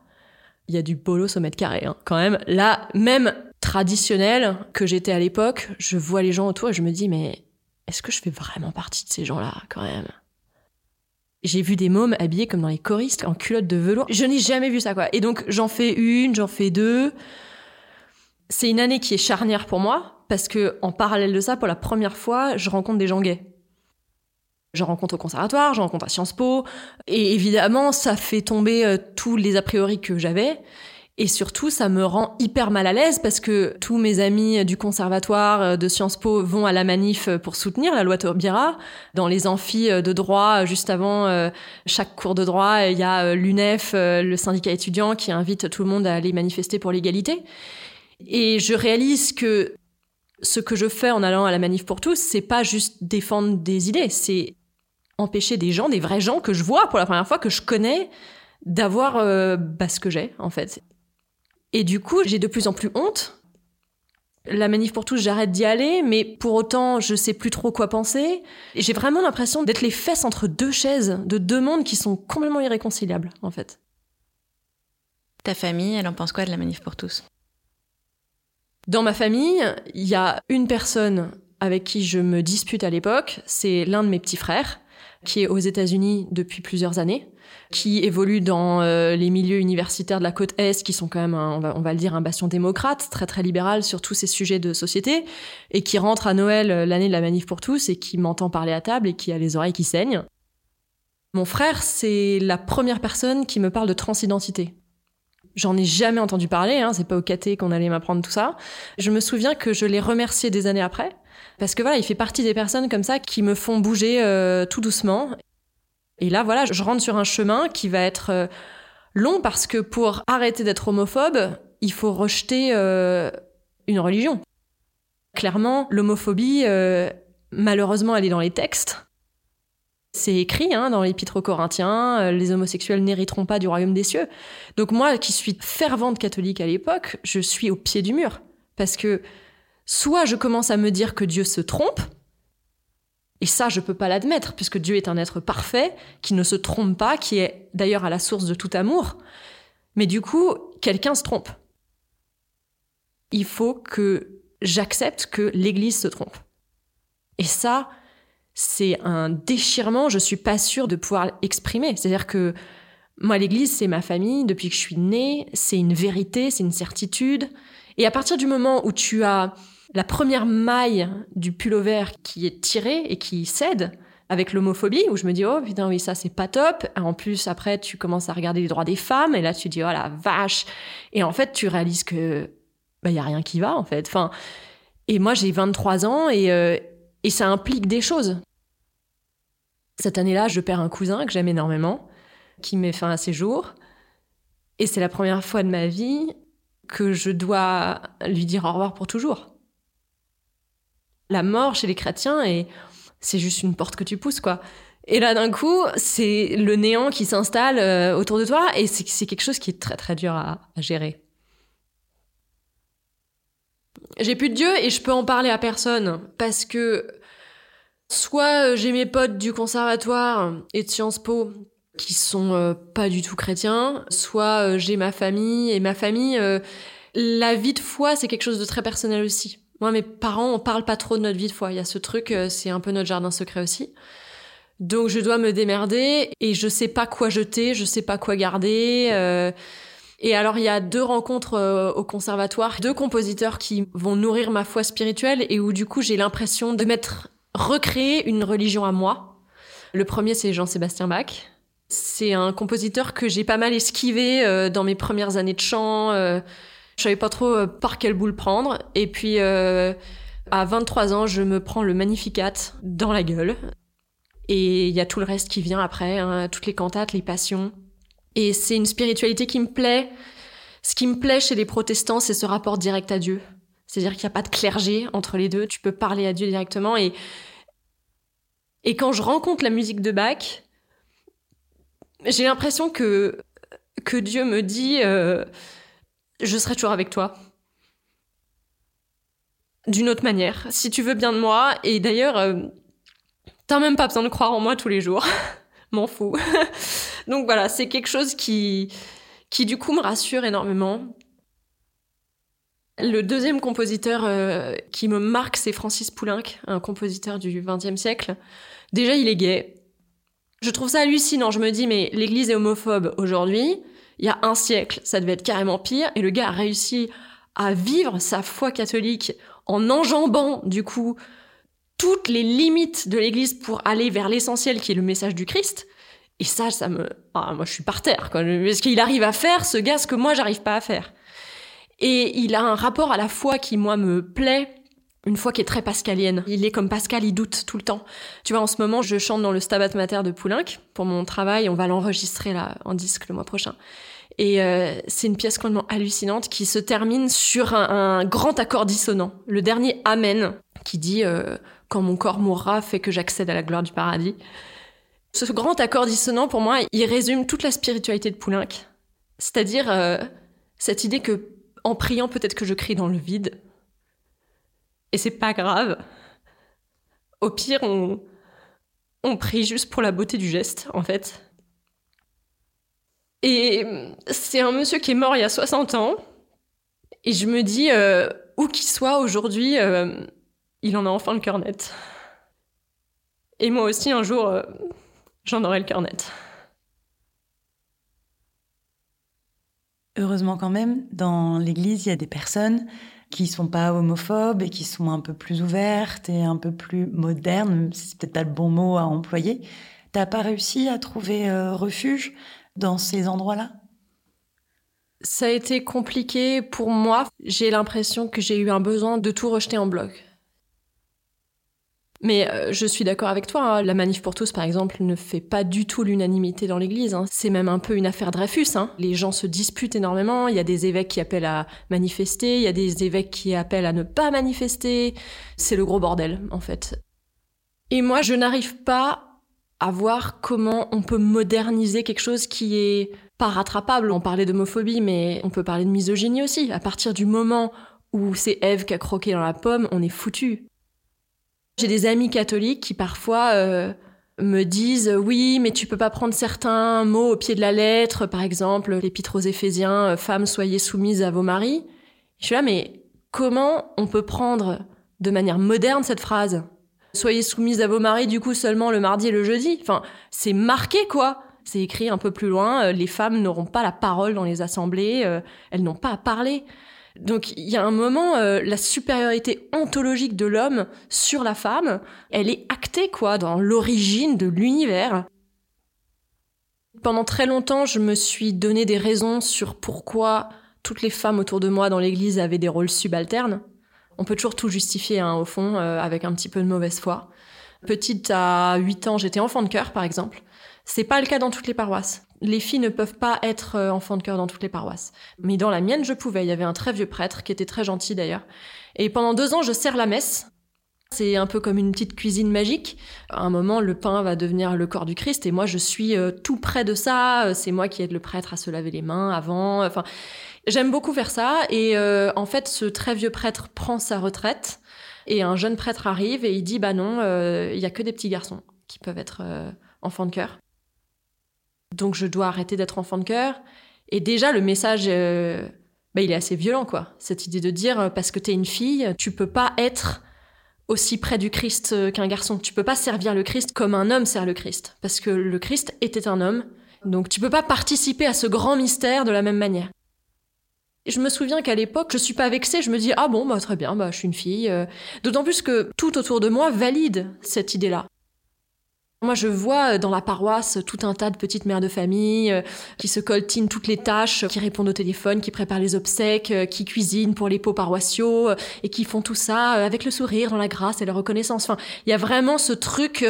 il y a du bolos au mètre carré, hein, quand même. Là, même traditionnel que j'étais à l'époque, je vois les gens autour et je me dis, mais est-ce que je fais vraiment partie de ces gens-là, quand même? J'ai vu des mômes habillés comme dans les choristes, en culotte de velours. Je n'ai jamais vu ça, quoi. Et donc, j'en fais une, j'en fais deux. C'est une année qui est charnière pour moi, parce que, en parallèle de ça, pour la première fois, je rencontre des gens gays. Je rencontre au conservatoire, je rencontre à Sciences Po, et évidemment, ça fait tomber euh, tous les a priori que j'avais. Et surtout, ça me rend hyper mal à l'aise parce que tous mes amis du conservatoire euh, de Sciences Po vont à la manif pour soutenir la loi Taubira. Dans les amphis de droit, juste avant euh, chaque cours de droit, il y a l'UNEF, le syndicat étudiant, qui invite tout le monde à aller manifester pour l'égalité. Et je réalise que ce que je fais en allant à la manif pour tous, c'est pas juste défendre des idées, c'est empêcher des gens, des vrais gens que je vois pour la première fois, que je connais, d'avoir euh, bah, ce que j'ai, en fait. Et du coup, j'ai de plus en plus honte. La manif pour tous, j'arrête d'y aller, mais pour autant, je sais plus trop quoi penser. J'ai vraiment l'impression d'être les fesses entre deux chaises, de deux mondes qui sont complètement irréconciliables, en fait. Ta famille, elle en pense quoi de la manif pour tous? Dans ma famille, il y a une personne avec qui je me dispute à l'époque, c'est l'un de mes petits frères, qui est aux États-Unis depuis plusieurs années, qui évolue dans euh, les milieux universitaires de la côte Est, qui sont quand même, on, va, le dire, un bastion démocrate, très très libéral sur tous ces sujets de société, et qui rentre à Noël euh, l'année de la manif pour tous, et qui m'entend parler à table et qui a les oreilles qui saignent. Mon frère, c'est la première personne qui me parle de transidentité. J'en ai jamais entendu parler, hein, c'est pas au caté qu'on allait m'apprendre tout ça. Je me souviens que je l'ai remercié des années après, parce que voilà, il fait partie des personnes comme ça qui me font bouger euh, tout doucement. Et là, voilà, je rentre sur un chemin qui va être euh, long parce que pour arrêter d'être homophobe, il faut rejeter euh, une religion. Clairement, l'homophobie, malheureusement, elle est dans les textes. C'est écrit hein, dans l'Épître aux Corinthiens, les homosexuels n'hériteront pas du royaume des cieux. Donc moi, qui suis fervente catholique à l'époque, je suis au pied du mur. Parce que soit je commence à me dire que Dieu se trompe, et ça, je peux pas l'admettre, puisque Dieu est un être parfait, qui ne se trompe pas, qui est d'ailleurs à la source de tout amour. Mais du coup, quelqu'un se trompe. Il faut que j'accepte que l'Église se trompe. Et ça, c'est un déchirement, je suis pas sûre de pouvoir exprimer. C'est-à-dire que moi, l'Église, c'est ma famille, depuis que je suis née, c'est une vérité, c'est une certitude. Et à partir du moment où tu as la première maille du pullover qui est tirée et qui cède avec l'homophobie, où je me dis, oh putain, oui, ça c'est pas top. En plus, après, tu commences à regarder les droits des femmes, et là tu dis, oh la vache. Et en fait, tu réalises que, bah, y a rien qui va, en fait. Enfin, et moi, j'ai 23 ans, et, euh, et ça implique des choses. Cette année-là, je perds un cousin que j'aime énormément, qui met fin à ses jours. Et c'est la première fois de ma vie que je dois lui dire au revoir pour toujours la mort chez les chrétiens et c'est juste une porte que tu pousses, quoi. Et là, d'un coup, c'est le néant qui s'installe euh, autour de toi et c'est quelque chose qui est très très dur à, gérer. J'ai plus de Dieu et je peux en parler à personne parce que soit euh, j'ai mes potes du conservatoire et de Sciences Po qui sont euh, pas du tout chrétiens, soit j'ai ma famille et ma famille, la vie de foi c'est quelque chose de très personnel aussi. Moi, mes parents, on parle pas trop de notre vie de foi. Il y a ce truc, euh, c'est un peu notre jardin secret aussi. Donc, je dois me démerder et je sais pas quoi jeter, je sais pas quoi garder. Euh. Et alors, il y a deux rencontres euh, au conservatoire, deux compositeurs qui vont nourrir ma foi spirituelle et où du coup, j'ai l'impression de m'être recréé une religion à moi. Le premier, c'est Jean-Sébastien Bach. C'est un compositeur que j'ai pas mal esquivé dans mes premières années de chant. Je savais pas trop euh, par quelle boule prendre. Et puis, euh, à 23 ans, je me prends le Magnificat dans la gueule. Et il y a tout le reste qui vient après, hein, toutes les cantates, les passions. Et c'est une spiritualité qui me plaît. Ce qui me plaît chez les protestants, c'est ce rapport direct à Dieu. C'est-à-dire qu'il n'y a pas de clergé entre les deux, tu peux parler à Dieu directement. Et, et quand je rencontre la musique de Bach, j'ai l'impression que, que Dieu me dit euh, Je serai toujours avec toi. D'une autre manière, si tu veux bien de moi. Et d'ailleurs, euh, t'as même pas besoin de croire en moi tous les jours. (laughs) M'en fous. (laughs) Donc voilà, c'est quelque chose qui, qui du coup me rassure énormément. Le deuxième compositeur euh, qui me marque, c'est Francis Poulenc, un compositeur du XXe siècle. Déjà, il est gay. Je trouve ça hallucinant. Je me dis, mais l'Église est homophobe aujourd'hui. Il y a un siècle, ça devait être carrément pire. Et le gars a réussi à vivre sa foi catholique en enjambant, du coup, toutes les limites de l'Église pour aller vers l'essentiel qui est le message du Christ. Et ça, ça me... Ah, moi, je suis par terre. Quoi. Est-ce qu'il arrive à faire, ce gars, ce que moi, j'arrive pas à faire Et il a un rapport à la foi qui, moi, me plaît. Une foi qui est très pascalienne. Il est comme Pascal, il doute tout le temps. Tu vois, en ce moment, je chante dans le Stabat Mater de Poulenc pour mon travail. On va l'enregistrer là en disque le mois prochain. Et euh, c'est une pièce complètement hallucinante qui se termine sur un, grand accord dissonant. Le dernier Amen, qui dit euh, Quand mon corps mourra, fait que j'accède à la gloire du paradis ». Ce grand accord dissonant, pour moi, il résume toute la spiritualité de Poulenc. C'est-à-dire euh, cette idée que, en priant, peut-être que je crie dans le vide. Et c'est pas grave. Au pire, on, on prie juste pour la beauté du geste, en fait. Et c'est un monsieur qui est mort il y a 60 ans. Et je me dis, euh, où qu'il soit aujourd'hui, euh, il en a enfin le cœur net. Et moi aussi, un jour, j'en aurai le cœur net. Heureusement quand même, dans l'Église, il y a des personnes qui sont pas homophobes et qui sont un peu plus ouvertes et un peu plus modernes, c'est peut-être pas le bon mot à employer. T'as pas réussi à trouver euh, refuge dans ces endroits-là? Ça a été compliqué pour moi. J'ai l'impression que j'ai eu un besoin de tout rejeter en bloc. Mais euh, je suis d'accord avec toi, hein. la manif pour tous, par exemple, ne fait pas du tout l'unanimité dans l'Église. Hein. C'est même un peu une affaire Dreyfus. Hein. Les gens se disputent énormément. Il y a des évêques qui appellent à manifester, il y a des évêques qui appellent à ne pas manifester. C'est le gros bordel, en fait. Et moi, je n'arrive pas à voir comment on peut moderniser quelque chose qui est pas rattrapable. On parlait d'homophobie, mais on peut parler de misogynie aussi. À partir du moment où c'est Ève qui a croqué dans la pomme, on est foutu. J'ai des amis catholiques qui parfois euh, me disent oui, mais tu peux pas prendre certains mots au pied de la lettre, par exemple l'épître aux Éphésiens, euh, femmes soyez soumises à vos maris. Je suis là, mais comment on peut prendre de manière moderne cette phrase Soyez soumises à vos maris du coup seulement le mardi et le jeudi. Enfin, c'est marqué quoi. C'est écrit un peu plus loin. Euh, les femmes n'auront pas la parole dans les assemblées. elles n'ont pas à parler. Donc il y a un moment, euh, la supériorité ontologique de l'homme sur la femme, elle est actée quoi dans l'origine de l'univers. Pendant très longtemps, je me suis donné des raisons sur pourquoi toutes les femmes autour de moi dans l'église avaient des rôles subalternes. On peut toujours tout justifier, hein, au fond, euh, avec un petit peu de mauvaise foi. Petite à 8 ans, j'étais enfant de cœur, par exemple. C'est pas le cas dans toutes les paroisses les filles ne peuvent pas être euh, enfants de cœur dans toutes les paroisses. Mais dans la mienne, je pouvais. Il y avait un très vieux prêtre qui était très gentil d'ailleurs. Et pendant deux ans, je sers la messe. C'est un peu comme une petite cuisine magique. À un moment, le pain va devenir le corps du Christ et moi, je suis euh, tout près de ça. C'est moi qui aide le prêtre à se laver les mains avant. Enfin, j'aime beaucoup faire ça. Et euh, en fait, ce très vieux prêtre prend sa retraite et un jeune prêtre arrive et il dit, bah non, il y a que des petits garçons qui peuvent être enfants de cœur. Donc je dois arrêter d'être enfant de cœur. Et déjà, le message, euh, bah, il est assez violent, quoi. Cette idée de dire, euh, parce que t'es une fille, tu peux pas être aussi près du Christ euh, qu'un garçon. Tu peux pas servir le Christ comme un homme sert le Christ. Parce que le Christ était un homme. Donc tu peux pas participer à ce grand mystère de la même manière. Je me souviens qu'à l'époque, je suis pas vexée, je me dis ah bon bah très bien, bah je suis une fille. D'autant plus que tout autour de moi valide cette idée-là. Moi, je vois euh, dans la paroisse tout un tas de petites mères de famille euh, qui se coltinent toutes les tâches, qui répondent au téléphone, qui préparent les obsèques, euh, qui cuisinent pour les pots paroissiaux et qui font tout ça avec le sourire, dans la grâce et la reconnaissance. Enfin, il y a vraiment ce truc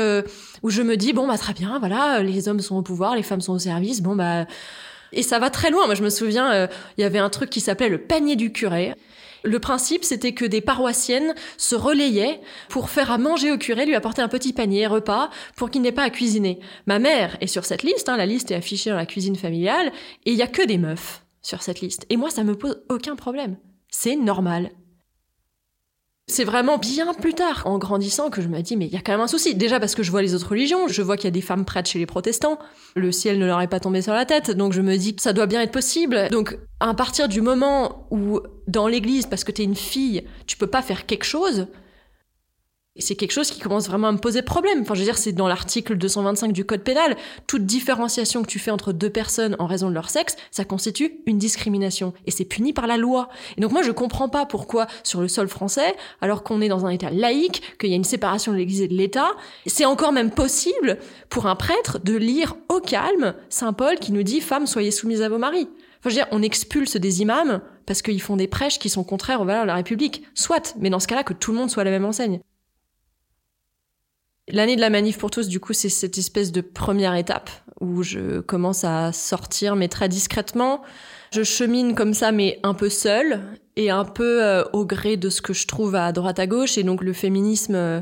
où je me dis bon bah très bien, voilà, les hommes sont au pouvoir, les femmes sont au service, bon bah Et ça va très loin. Moi, je me souviens, il y avait un truc qui s'appelait le panier du curé. Le principe, c'était que des paroissiennes se relayaient pour faire à manger au curé, lui apporter un petit panier repas pour qu'il n'ait pas à cuisiner. Ma mère est sur cette liste, hein, la liste est affichée dans la cuisine familiale, et il y a que des meufs sur cette liste. Et moi, ça me pose aucun problème. C'est normal. C'est vraiment bien plus tard, en grandissant, que je me dis, mais il y a quand même un souci. Déjà parce que je vois les autres religions, je vois qu'il y a des femmes prêtes chez les protestants, le ciel ne leur est pas tombé sur la tête, donc je me dis ça doit bien être possible. Donc, à partir du moment où, dans l'église, parce que t'es une fille, tu peux pas faire quelque chose, c'est quelque chose qui commence vraiment à me poser problème. Enfin, je veux dire, c'est dans l'article 225 du Code pénal. Toute différenciation que tu fais entre deux personnes en raison de leur sexe, ça constitue une discrimination. Et c'est puni par la loi. Et donc moi, je comprends pas pourquoi, sur le sol français, alors qu'on est dans un État laïque, qu'il y a une séparation de l'Église et de l'État, c'est encore même possible pour un prêtre de lire au calme Saint Paul qui nous dit « Femmes, soyez soumises à vos maris ». Enfin, je veux dire, on expulse des imams parce qu'ils font des prêches qui sont contraires aux valeurs de la République. Soit, mais dans ce cas-là, que tout le monde soit à la même enseigne. L'année de la manif pour tous, du coup, c'est cette espèce de première étape où je commence à sortir, mais très discrètement. Je chemine comme ça, mais un peu seule et un peu euh, au gré de ce que je trouve à droite à gauche. Et donc le féminisme, euh,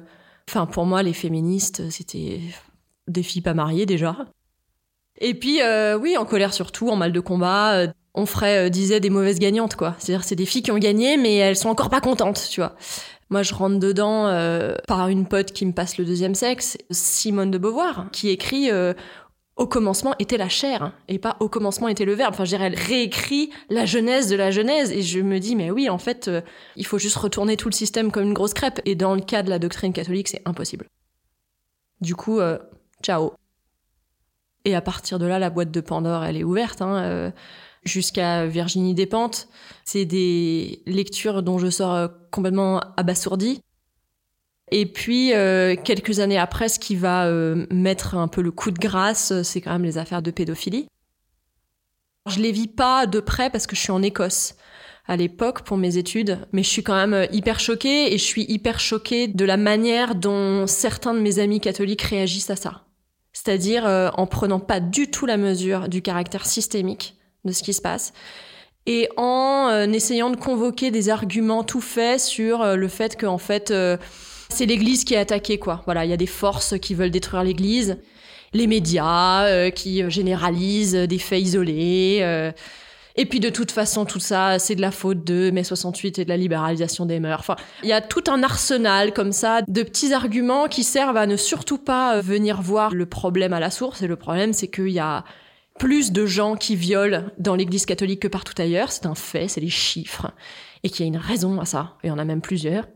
enfin pour moi, les féministes, c'était des filles pas mariées déjà. Et puis euh, oui, en colère surtout, en mal de combat. on ferait, disait, des mauvaises gagnantes, quoi. C'est-à-dire, c'est des filles qui ont gagné, mais elles sont encore pas contentes, tu vois. Moi, je rentre dedans euh, par une pote qui me passe le deuxième sexe, Simone de Beauvoir, qui écrit euh, Au commencement était la chair, et pas Au commencement était le verbe. Enfin, je dirais, elle réécrit la genèse de la genèse, et je me dis, mais oui, en fait, euh, il faut juste retourner tout le système comme une grosse crêpe, et dans le cas de la doctrine catholique, c'est impossible. Du coup, ciao. Et à partir de là, la boîte de Pandore, elle est ouverte. Hein, jusqu'à Virginie Despentes. C'est des lectures dont je sors euh, complètement abasourdie. Et puis, euh, quelques années après, ce qui va euh, mettre un peu le coup de grâce, c'est quand même les affaires de pédophilie. Je les vis pas de près parce que je suis en Écosse à l'époque pour mes études, mais je suis quand même hyper choquée et je suis hyper choquée de la manière dont certains de mes amis catholiques réagissent à ça. C'est-à-dire en prenant pas du tout la mesure du caractère systémique de ce qui se passe et en euh, essayant de convoquer des arguments tout faits sur euh, le fait qu'en fait euh, c'est l'Église qui est attaquée quoi. Voilà, il y a des forces qui veulent détruire l'Église, les médias qui généralisent des faits isolés. et puis de toute façon, tout ça, c'est de la faute de mai 68 et de la libéralisation des mœurs. Enfin, il y a tout un arsenal comme ça de petits arguments qui servent à ne surtout pas venir voir le problème à la source. Et le problème, c'est qu'il y a plus de gens qui violent dans l'église catholique que partout ailleurs. C'est un fait, c'est les chiffres. Et qu'il y a une raison à ça. Il y en a même plusieurs.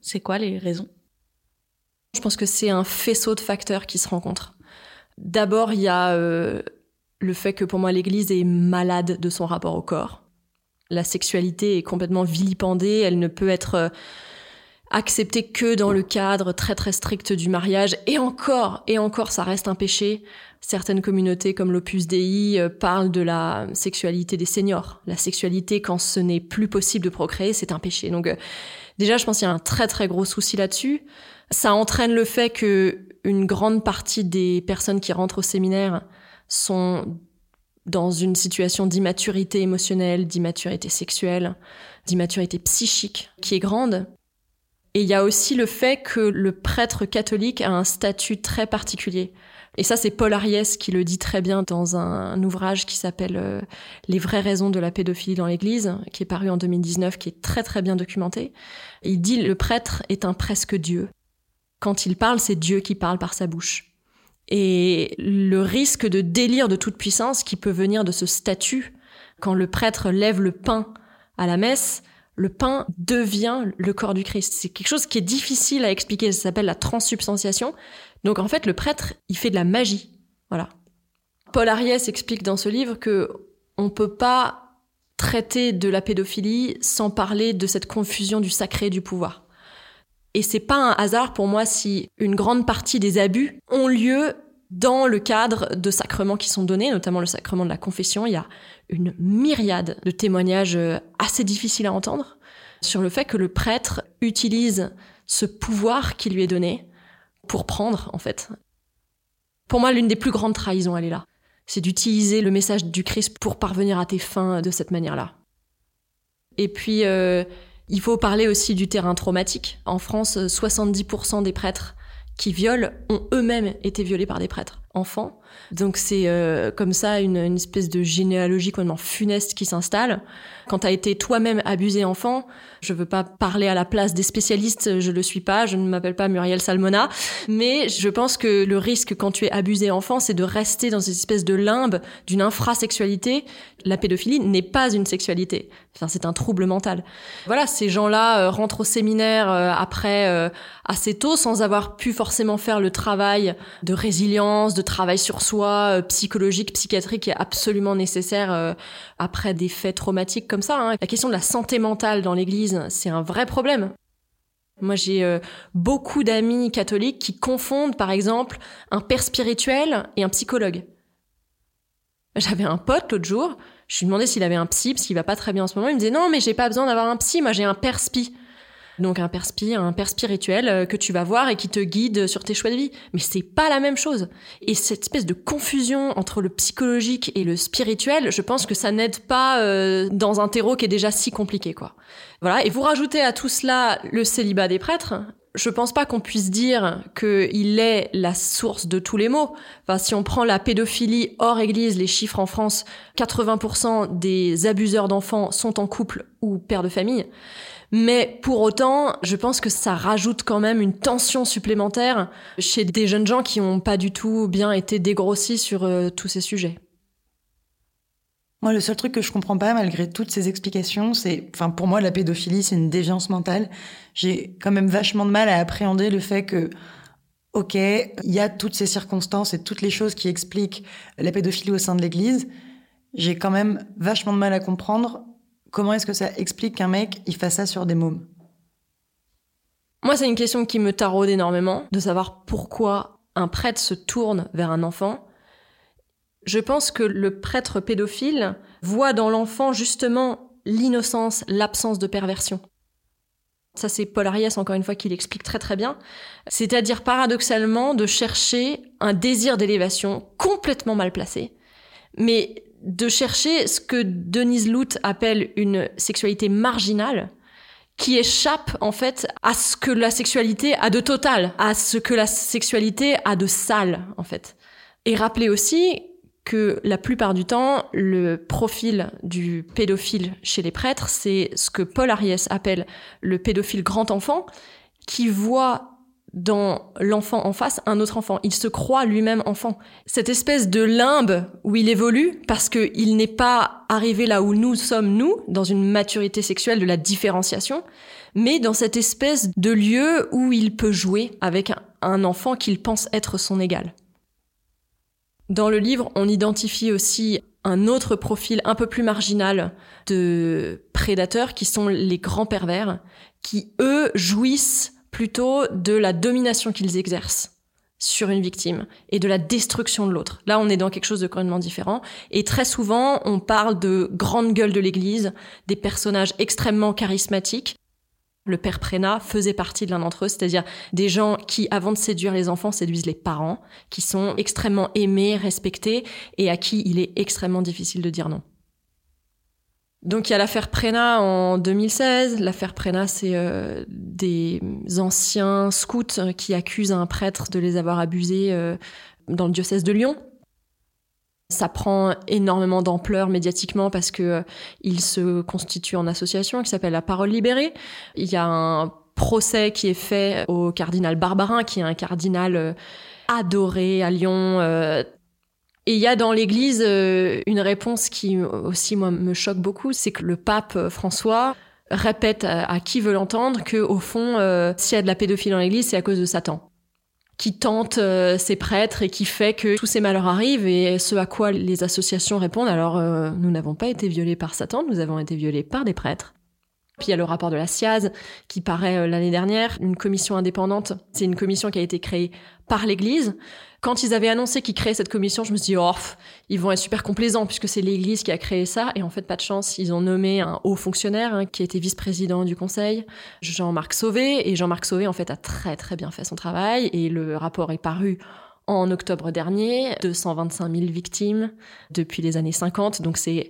C'est quoi les raisons? Je pense que c'est un faisceau de facteurs qui se rencontrent. D'abord, il y a euh, le fait que pour moi, l'église est malade de son rapport au corps. La sexualité est complètement vilipendée, elle ne peut être euh, acceptée que dans le cadre très très strict du mariage. Et encore, et encore, ça reste un péché certaines communautés comme l'Opus Dei euh, parlent de la sexualité des seniors. La sexualité, quand ce n'est plus possible de procréer, c'est un péché. Donc euh, déjà, je pense qu'il y a un très très gros souci là-dessus. Ça entraîne le fait que une grande partie des personnes qui rentrent au séminaire sont dans une situation d'immaturité émotionnelle, d'immaturité sexuelle, d'immaturité psychique qui est grande. Et il y a aussi le fait que le prêtre catholique a un statut très particulier. Et ça, c'est Paul Ariès qui le dit très bien dans un, ouvrage qui s'appelle euh, Les vraies raisons de la pédophilie dans l'Église, qui est paru en 2019, qui est très très bien documenté. il dit le prêtre est un presque Dieu. Quand il parle, c'est Dieu qui parle par sa bouche. Et le risque de délire de toute puissance qui peut venir de ce statut, quand le prêtre lève le pain à la messe, le pain devient le corps du Christ. C'est quelque chose qui est difficile à expliquer, ça s'appelle la transsubstantiation. Donc en fait, le prêtre, il fait de la magie. Voilà. Paul Ariès explique dans ce livre que on peut pas traiter de la pédophilie sans parler de cette confusion du sacré et du pouvoir. Et c'est pas un hasard pour moi si une grande partie des abus ont lieu dans le cadre de sacrements qui sont donnés, notamment le sacrement de la confession. Il y a une myriade de témoignages euh, assez difficiles à entendre sur le fait que le prêtre utilise ce pouvoir qui lui est donné pour prendre, en fait. Pour moi, l'une des plus grandes trahisons, elle est là. C'est d'utiliser le message du Christ pour parvenir à tes fins de cette manière-là. Et puis, euh, il faut parler aussi du terrain traumatique. En France, 70% des prêtres qui violent ont eux-mêmes été violés par des prêtres enfants. Donc c'est euh, comme ça une, une, espèce de généalogie complètement funeste qui s'installe. Quand tu as été toi-même abusé enfant, je veux pas parler à la place des spécialistes, je le suis pas, je ne m'appelle pas Muriel Salmona, mais je pense que le risque quand tu es abusé enfant, c'est de rester dans cette espèce de limbe d'une infrasexualité. La pédophilie n'est pas une sexualité. Enfin, c'est un trouble mental. Voilà, ces gens-là euh, rentrent au séminaire euh, après euh, assez tôt sans avoir pu forcément faire le travail de résilience, de travail sur soi, euh, psychologique, psychiatrique est absolument nécessaire euh, après des faits traumatiques comme ça. Hein. La question de la santé mentale dans l'Église, c'est un vrai problème. Moi, j'ai euh, beaucoup d'amis catholiques qui confondent, par exemple, un père spirituel et un psychologue. J'avais un pote l'autre jour, je lui demandais s'il avait un psy, parce qu'il va pas très bien en ce moment. Il me disait non, mais j'ai pas besoin d'avoir un psy, moi j'ai un père spi donc un père spirituel euh, que tu vas voir et qui te guide sur tes choix de vie. Mais c'est pas la même chose. Et cette espèce de confusion entre le psychologique et le spirituel, je pense que ça n'aide pas euh, dans un terreau qui est déjà si compliqué, quoi. Voilà. Et vous rajoutez à tout cela le célibat des prêtres. Je pense pas qu'on puisse dire qu'il est la source de tous les maux. Enfin, si on prend la pédophilie hors église, les chiffres en France, 80% des abuseurs d'enfants sont en couple ou père de famille. Mais pour autant, je pense que ça rajoute quand même une tension supplémentaire chez des jeunes gens qui n'ont pas du tout bien été dégrossis sur euh, tous ces sujets. Moi, le seul truc que je comprends pas, malgré toutes ces explications, c'est, enfin, pour moi, la pédophilie, c'est une déviance mentale. J'ai quand même vachement de mal à appréhender le fait que, ok, il y a toutes ces circonstances et toutes les choses qui expliquent la pédophilie au sein de l'Église. J'ai quand même vachement de mal à comprendre Comment est-ce que ça explique qu'un mec, il fasse ça sur des mômes? Moi, c'est une question qui me taraude énormément, de savoir pourquoi un prêtre se tourne vers un enfant. Je pense que le prêtre pédophile voit dans l'enfant justement l'innocence, l'absence de perversion. Ça, c'est Paul Ariès, encore une fois, qui l'explique très très bien. C'est-à-dire, paradoxalement, de chercher un désir d'élévation complètement mal placé, mais de chercher ce que Denise Lout appelle une sexualité marginale, qui échappe en fait à ce que la sexualité a de total, à ce que la sexualité a de sale en fait. Et rappeler aussi que la plupart du temps, le profil du pédophile chez les prêtres, c'est ce que Paul Ariès appelle le pédophile grand enfant, qui voit dans l'enfant en face un autre enfant. Il se croit lui-même enfant. Cette espèce de limbe où il évolue parce qu'il n'est pas arrivé là où nous sommes nous, dans une maturité sexuelle de la différenciation, mais dans cette espèce de lieu où il peut jouer avec un enfant qu'il pense être son égal. Dans le livre, on identifie aussi un autre profil un peu plus marginal de prédateurs qui sont les grands pervers, qui eux jouissent plutôt de la domination qu'ils exercent sur une victime et de la destruction de l'autre. Là, on est dans quelque chose de complètement différent. Et très souvent, on parle de grandes gueules de l'Église, des personnages extrêmement charismatiques. Le père Prénat faisait partie de l'un d'entre eux, c'est-à-dire des gens qui, avant de séduire les enfants, séduisent les parents, qui sont extrêmement aimés, respectés, et à qui il est extrêmement difficile de dire non. Donc il y a l'affaire Prena en 2016. L'affaire Prena, c'est euh, des anciens scouts qui accusent un prêtre de les avoir abusés euh, dans le diocèse de Lyon. Ça prend énormément d'ampleur médiatiquement parce que euh, se constitue en association qui s'appelle la Parole libérée. Il y a un procès qui est fait au cardinal Barbarin, qui est un cardinal adoré à Lyon, et il y a dans l'Église euh, une réponse qui aussi moi me choque beaucoup, c'est que le pape euh, François répète à, qui veut l'entendre que au fond, euh, s'il y a de la pédophilie dans l'Église, c'est à cause de Satan, qui tente ses prêtres et qui fait que tous ces malheurs arrivent. Et ce à quoi les associations répondent alors nous n'avons pas été violés par Satan, nous avons été violés par des prêtres. Puis il y a le rapport de la SIAZ qui paraît l'année dernière, une commission indépendante. C'est une commission qui a été créée par l'Église quand ils avaient annoncé qu'ils créaient cette commission, je me suis dit, oh, ils vont être super complaisants puisque c'est l'Église qui a créé ça. Et en fait, pas de chance, ils ont nommé un haut fonctionnaire hein, qui était vice-président du Conseil, Jean-Marc Sauvé. Et Jean-Marc Sauvé, en fait, a très très bien fait son travail. Et le rapport est paru en octobre dernier, 225 000 victimes depuis les années 50. Donc c'est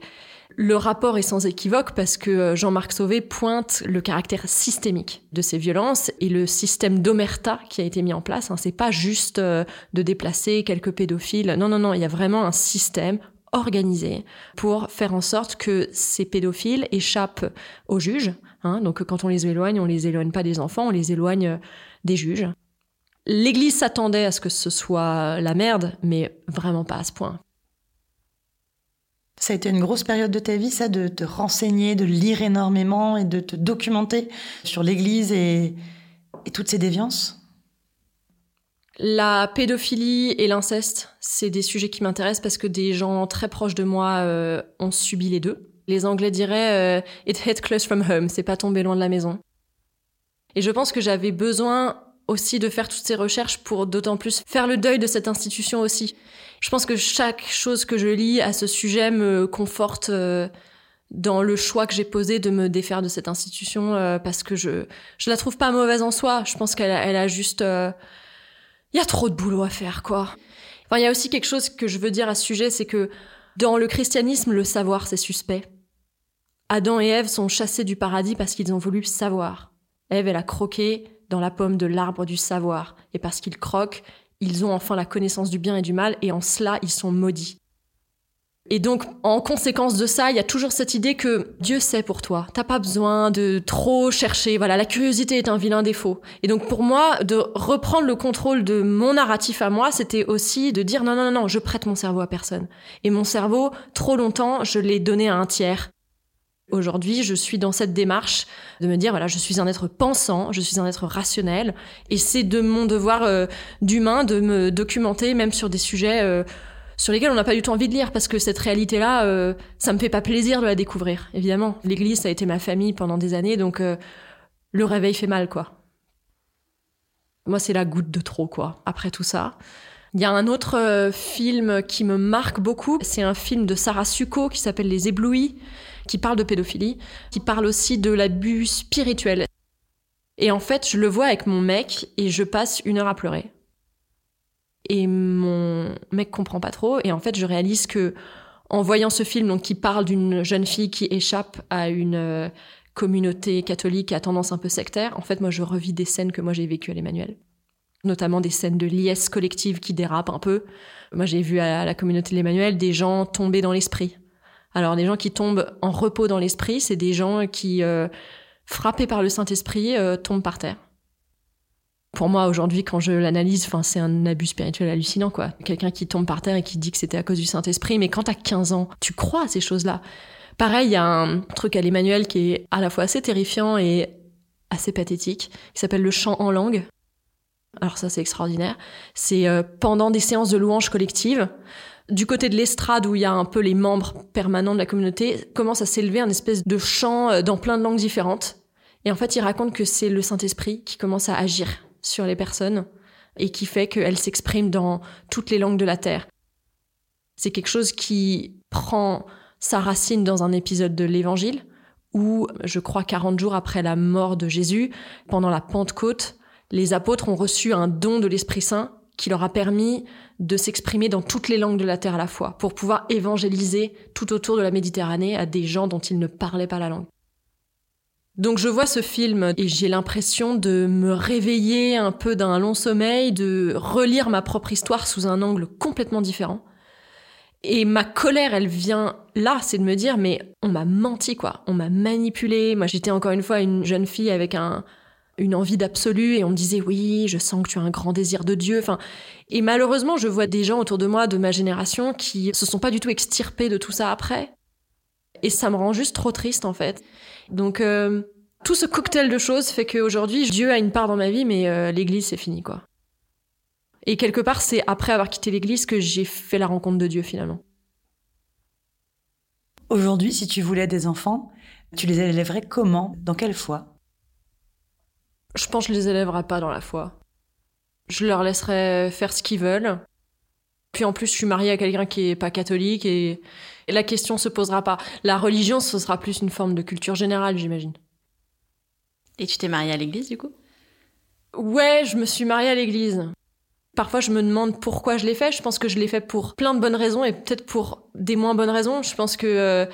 le rapport est sans équivoque parce que euh, Jean-Marc Sauvé pointe le caractère systémique de ces violences et le système d'omerta qui a été mis en place. Hein, c'est pas juste euh, de déplacer quelques pédophiles. Non, non, non. Il y a vraiment un système organisé pour faire en sorte que ces pédophiles échappent aux juges. Hein. donc quand on les éloigne, on les éloigne pas des enfants, on les éloigne euh, des juges. L'Église s'attendait à ce que ce soit la merde, mais vraiment pas à ce point. Ça a été une grosse période de ta vie, ça, de te renseigner, de lire énormément et de te documenter sur l'Église et, toutes ces déviances? La pédophilie et l'inceste, c'est des sujets qui m'intéressent parce que des gens très proches de moi euh, ont subi les deux. Les Anglais diraient euh, It hit close from home, c'est pas tombé loin de la maison. Et je pense que j'avais besoin aussi de faire toutes ces recherches pour d'autant plus faire le deuil de cette institution aussi. Je pense que chaque chose que je lis à ce sujet me conforte euh, dans le choix que j'ai posé de me défaire de cette institution euh, parce que je je la trouve pas mauvaise en soi. Je pense qu'elle a, elle a juste euh, il y a trop de boulot à faire quoi. Enfin, il y a aussi quelque chose que je veux dire à ce sujet, c'est que dans le christianisme, le savoir c'est suspect. Adam et Ève sont chassés du paradis parce qu'ils ont voulu savoir. Ève, elle a croqué dans la pomme de l'arbre du savoir. Et parce qu'ils croquent, ils ont enfin la connaissance du bien et du mal, et en cela, ils sont maudits. Et donc, en conséquence de ça, il y a toujours cette idée que Dieu sait pour toi. T'as pas besoin de trop chercher. Voilà, la curiosité est un vilain défaut. Et donc, pour moi, de reprendre le contrôle de mon narratif à moi, c'était aussi de dire non, non, non, non, je prête mon cerveau à personne. Et mon cerveau, trop longtemps, je l'ai donné à un tiers. Aujourd'hui, je suis dans cette démarche de me dire, voilà, je suis un être pensant, je suis un être rationnel, et c'est de mon devoir euh, d'humain de me documenter, même sur des sujets euh, sur lesquels on n'a pas du tout envie de lire, parce que cette réalité-là, euh, ça me fait pas plaisir de la découvrir, évidemment. L'Église, ça a été ma famille pendant des années, donc le réveil fait mal, quoi. Moi, c'est la goutte de trop, quoi, après tout ça. Il y a un autre film qui me marque beaucoup, c'est un film de Sarah Succo qui s'appelle Les Éblouis, qui parle de pédophilie, qui parle aussi de l'abus spirituel. Et en fait, je le vois avec mon mec et je passe une heure à pleurer. Et mon mec comprend pas trop. Et en fait, je réalise que en voyant ce film, donc qui parle d'une jeune fille qui échappe à une euh, communauté catholique à tendance un peu sectaire, en fait, moi, je revis des scènes que moi j'ai vécues à l'Emmanuel. Notamment des scènes de liesse collective qui dérapent un peu. Moi, j'ai vu à la communauté de l'Emmanuel des gens tomber dans l'esprit. Alors des gens qui tombent en repos dans l'esprit, c'est des gens qui, euh, frappés par le Saint-Esprit, euh, tombent par terre. Pour moi, aujourd'hui, quand je l'analyse, c'est un abus spirituel hallucinant, quoi. Quelqu'un qui tombe par terre et qui dit que c'était à cause du Saint-Esprit, mais quand t'as 15 ans, tu crois à ces choses-là. Pareil, il y a un truc à l'Emmanuel qui est à la fois assez terrifiant et assez pathétique, qui s'appelle le chant en langue. Alors ça, c'est extraordinaire. C'est euh, pendant des séances de louanges collectives, du côté de l'estrade où il y a un peu les membres permanents de la communauté, commence à s'élever un espèce de chant euh, dans plein de langues différentes. Et en fait, il raconte que c'est le Saint-Esprit qui commence à agir sur les personnes et qui fait qu'elles s'expriment dans toutes les langues de la terre. C'est quelque chose qui prend sa racine dans un épisode de l'Évangile où, je crois, 40 jours après la mort de Jésus, pendant la Pentecôte, les apôtres ont reçu un don de l'Esprit Saint qui leur a permis de s'exprimer dans toutes les langues de la terre à la fois, pour pouvoir évangéliser tout autour de la Méditerranée à des gens dont ils ne parlaient pas la langue. Donc je vois ce film et j'ai l'impression de me réveiller un peu d'un long sommeil, de relire ma propre histoire sous un angle complètement différent. Et ma colère, elle vient là, c'est de me dire, mais on m'a menti, quoi. On m'a manipulé. Moi, j'étais encore une fois une jeune fille avec un, une envie d'absolu et on me disait oui, je sens que tu as un grand désir de Dieu. Enfin, et malheureusement, je vois des gens autour de moi de ma génération qui se sont pas du tout extirpés de tout ça après. Et ça me rend juste trop triste en fait. Donc euh, tout ce cocktail de choses fait qu'aujourd'hui, Dieu a une part dans ma vie, mais euh, l'Église c'est fini quoi. Et quelque part, c'est après avoir quitté l'Église que j'ai fait la rencontre de Dieu finalement. Aujourd'hui, si tu voulais des enfants, tu les élèverais comment? Dans quelle foi? Je pense que je les élèverai pas dans la foi. Je leur laisserai faire ce qu'ils veulent. Puis en plus, je suis mariée à quelqu'un qui est pas catholique et, la question se posera pas. La religion, ce sera plus une forme de culture générale, j'imagine. Et tu t'es mariée à l'église, du coup? Ouais, je me suis mariée à l'église. Parfois, je me demande pourquoi je l'ai fait. Je pense que je l'ai fait pour plein de bonnes raisons et peut-être pour des moins bonnes raisons. Je pense que euh,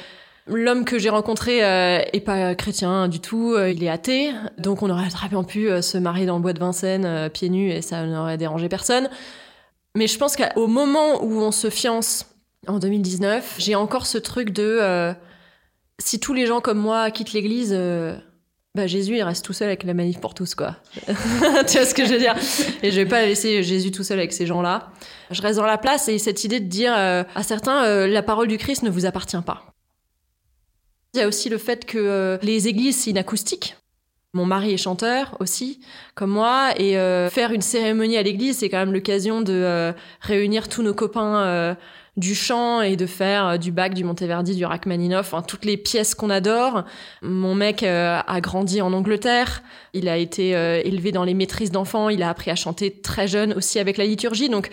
l'homme que j'ai rencontré euh, est pas chrétien du tout. euh, il est athée. Donc, on aurait très bien pu euh, se marier dans le bois de Vincennes euh, pieds nus et ça n'aurait dérangé personne. Mais je pense qu'au moment où on se fiance, en 2019, j'ai encore ce truc de euh, si tous les gens comme moi quittent l'église, euh, bah Jésus il reste tout seul avec la manif pour tous quoi. (laughs) tu vois ce que je veux dire? Et je vais pas laisser Jésus tout seul avec ces gens-là. Je reste dans la place et cette idée de dire à certains la parole du Christ ne vous appartient pas. Il y a aussi le fait que euh, les églises c'est une acoustique. Mon mari est chanteur aussi, comme moi, et euh, faire une cérémonie à l'église, c'est quand même l'occasion de euh, réunir tous nos copains du chant et de faire du Bach, du Monteverdi, du Rachmaninoff, enfin, toutes les pièces qu'on adore. Mon mec a grandi en Angleterre, il a été élevé dans les maîtrises d'enfants, il a appris à chanter très jeune aussi avec la liturgie, donc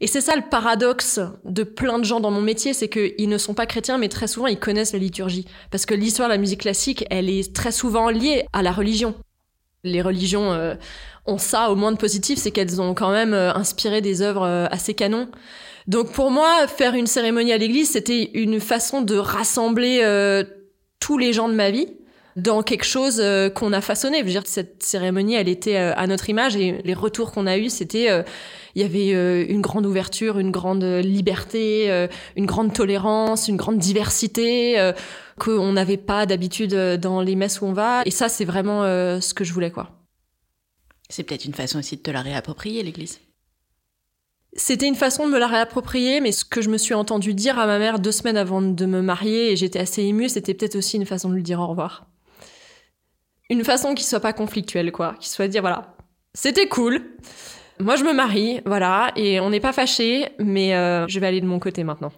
et c'est ça le paradoxe de plein de gens dans mon métier, c'est qu'ils ne sont pas chrétiens, mais très souvent ils connaissent la liturgie. Parce que l'histoire de la musique classique, elle est très souvent liée à la religion. Les religions euh, ont ça au moins de positif, c'est qu'elles ont quand même euh, inspiré des œuvres euh, assez canons. Donc pour moi, faire une cérémonie à l'église, c'était une façon de rassembler tous les gens de ma vie dans quelque chose euh, qu'on a façonné. Je veux dire, cette cérémonie, elle était euh, à notre image et les retours qu'on a eus, c'était euh, il y avait une grande ouverture, une grande liberté, une grande tolérance, une grande diversité qu'on n'avait pas d'habitude dans les messes où on va. Et ça, c'est vraiment ce que je voulais, quoi. C'est peut-être une façon aussi de te la réapproprier, l'église. C'était une façon de me la réapproprier, mais ce que je me suis entendu dire à ma mère deux semaines avant de me marier, et j'étais assez émue, c'était peut-être aussi une façon de lui dire au revoir. Une façon qui soit pas conflictuelle, quoi. Qui soit de dire, voilà, c'était cool. Moi, je me marie, voilà, et on n'est pas fâchés, mais euh, je vais aller de mon côté maintenant.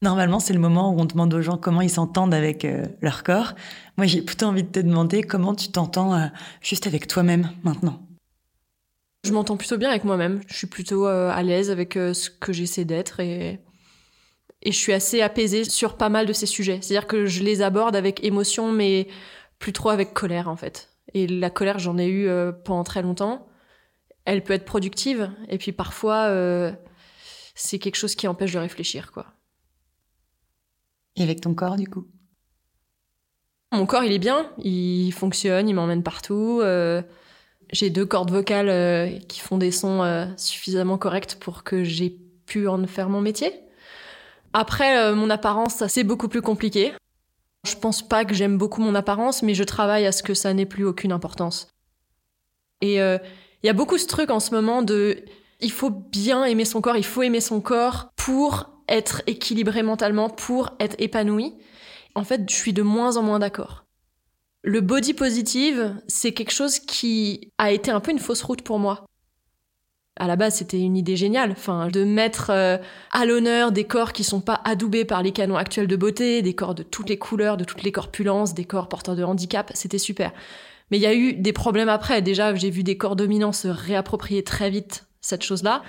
Normalement, c'est le moment où on demande aux gens comment ils s'entendent avec euh, leur corps. Moi, j'ai plutôt envie de te demander comment tu t'entends euh, juste avec toi-même maintenant. Je m'entends plutôt bien avec moi-même. Je suis plutôt à l'aise avec ce que j'essaie d'être et... et je suis assez apaisée sur pas mal de ces sujets. C'est-à-dire que je les aborde avec émotion, mais plus trop avec colère en fait. Et la colère, j'en ai eu euh, pendant très longtemps. Elle peut être productive et puis parfois euh, c'est quelque chose qui empêche de réfléchir quoi. Et avec ton corps, du coup? Mon corps, il est bien, il fonctionne, il m'emmène partout. euh, j'ai deux cordes vocales qui font des sons suffisamment corrects pour que j'ai pu en faire mon métier. Après, euh, mon apparence, c'est beaucoup plus compliqué. Je pense pas que j'aime beaucoup mon apparence, mais je travaille à ce que ça n'ait plus aucune importance. Et euh, il y a beaucoup ce truc en ce moment de il faut bien aimer son corps, il faut aimer son corps pour être équilibré mentalement, pour être épanoui. En fait, je suis de moins en moins d'accord. Le body positive, c'est quelque chose qui a été un peu une fausse route pour moi. À la base, c'était une idée géniale, enfin, de mettre euh, à l'honneur des corps qui sont pas adoubés par les canons actuels de beauté, des corps de toutes les couleurs, de toutes les corpulences, des corps porteurs de handicap, c'était super. Mais il y a eu des problèmes après. Déjà, j'ai vu des corps dominants se réapproprier très vite cette chose-là.